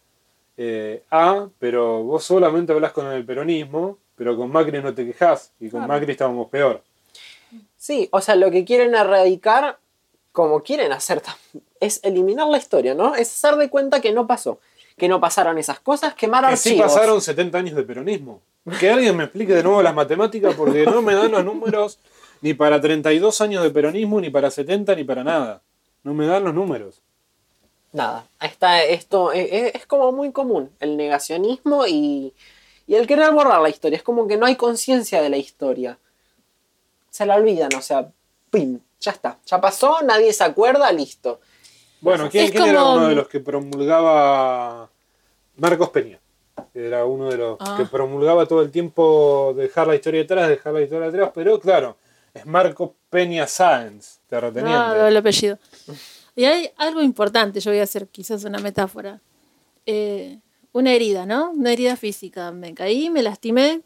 eh, ah, pero vos solamente hablas con el peronismo, pero con Macri no te quejas y con Claro. Macri estábamos peor. Sí, o sea, lo que quieren erradicar, como quieren hacer, es eliminar la historia, ¿no? Es hacer de cuenta que no pasó, que no pasaron esas cosas, quemar Que sí archivos. pasaron 70 años de peronismo. Que alguien me explique de nuevo las matemáticas porque no me dan los números ni para 32 años de peronismo, ni para 70, ni para nada. No me dan los números. Nada, está esto es, como muy común, el negacionismo y, y el querer borrar la historia. Es como que no hay conciencia de la historia. Se la olvidan, o sea, pim, ya está, ya pasó, nadie se acuerda, listo. Bueno, ¿quién, era uno de los que promulgaba Marcos Peña? Era uno de los Ah. que promulgaba todo el tiempo dejar la historia atrás, dejar la historia atrás, pero claro, es Marcos Peña Sáenz, Ah, terrateniente. doble apellido. Y hay algo importante, yo voy a hacer quizás una metáfora. Eh, una herida, ¿no? Una herida física. Me caí, me lastimé.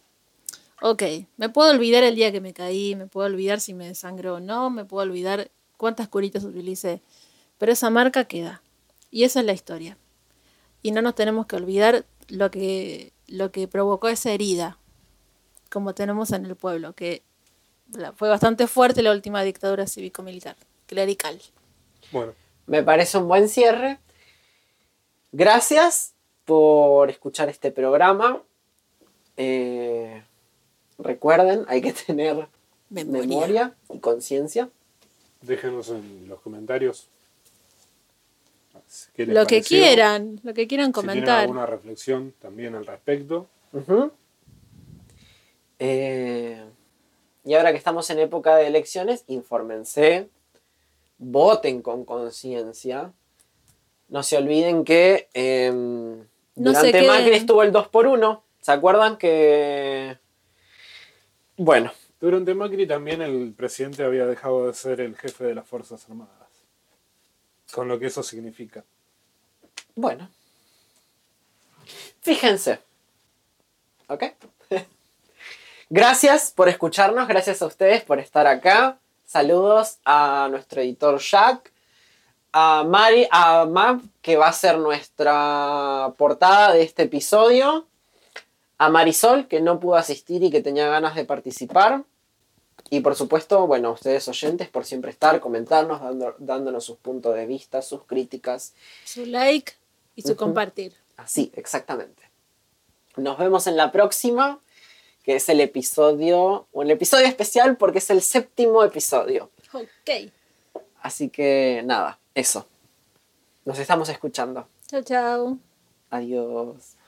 Ok, me puedo olvidar el día que me caí, me puedo olvidar si me desangró o no, me puedo olvidar cuántas curitas utilicé. Pero esa marca queda. Y esa es la historia. Y no nos tenemos que olvidar lo que, lo que provocó esa herida, como tenemos en el pueblo, que fue bastante fuerte la última dictadura cívico-militar, clerical. Bueno, Me parece un buen cierre. Gracias por escuchar este programa. Eh, recuerden, hay que [LAUGHS] tener Memoria. memoria y conciencia. déjenos en los comentarios qué les Lo que quieran, lo que quieran Si tienen comentar. alguna reflexión también al respecto. Eh, y ahora que estamos en época de elecciones, infórmense, voten con conciencia. No se olviden que em, No durante Macri estuvo el 2 por 1 ¿Se acuerdan que... Bueno, Durante Macri también el presidente había dejado de ser el jefe de las Fuerzas Armadas. Con lo que eso significa. bueno. Fíjense. ¿Ok? [LAUGHS] gracias por escucharnos, gracias a ustedes por estar acá. Saludos a nuestro editor Jack, a Mari, a Mav, que va a ser nuestra portada de este episodio, a Marisol, que no pudo asistir y que tenía ganas de participar. Y por supuesto, bueno, a ustedes oyentes por siempre estar, comentarnos, dando- dándonos sus puntos de vista, sus críticas. Su like y su compartir. Así, exactamente. Nos vemos en la próxima, que es el episodio, un episodio especial porque es el séptimo episodio. Ok. Así que nada, eso. Nos estamos escuchando. Chao, chao. Adiós.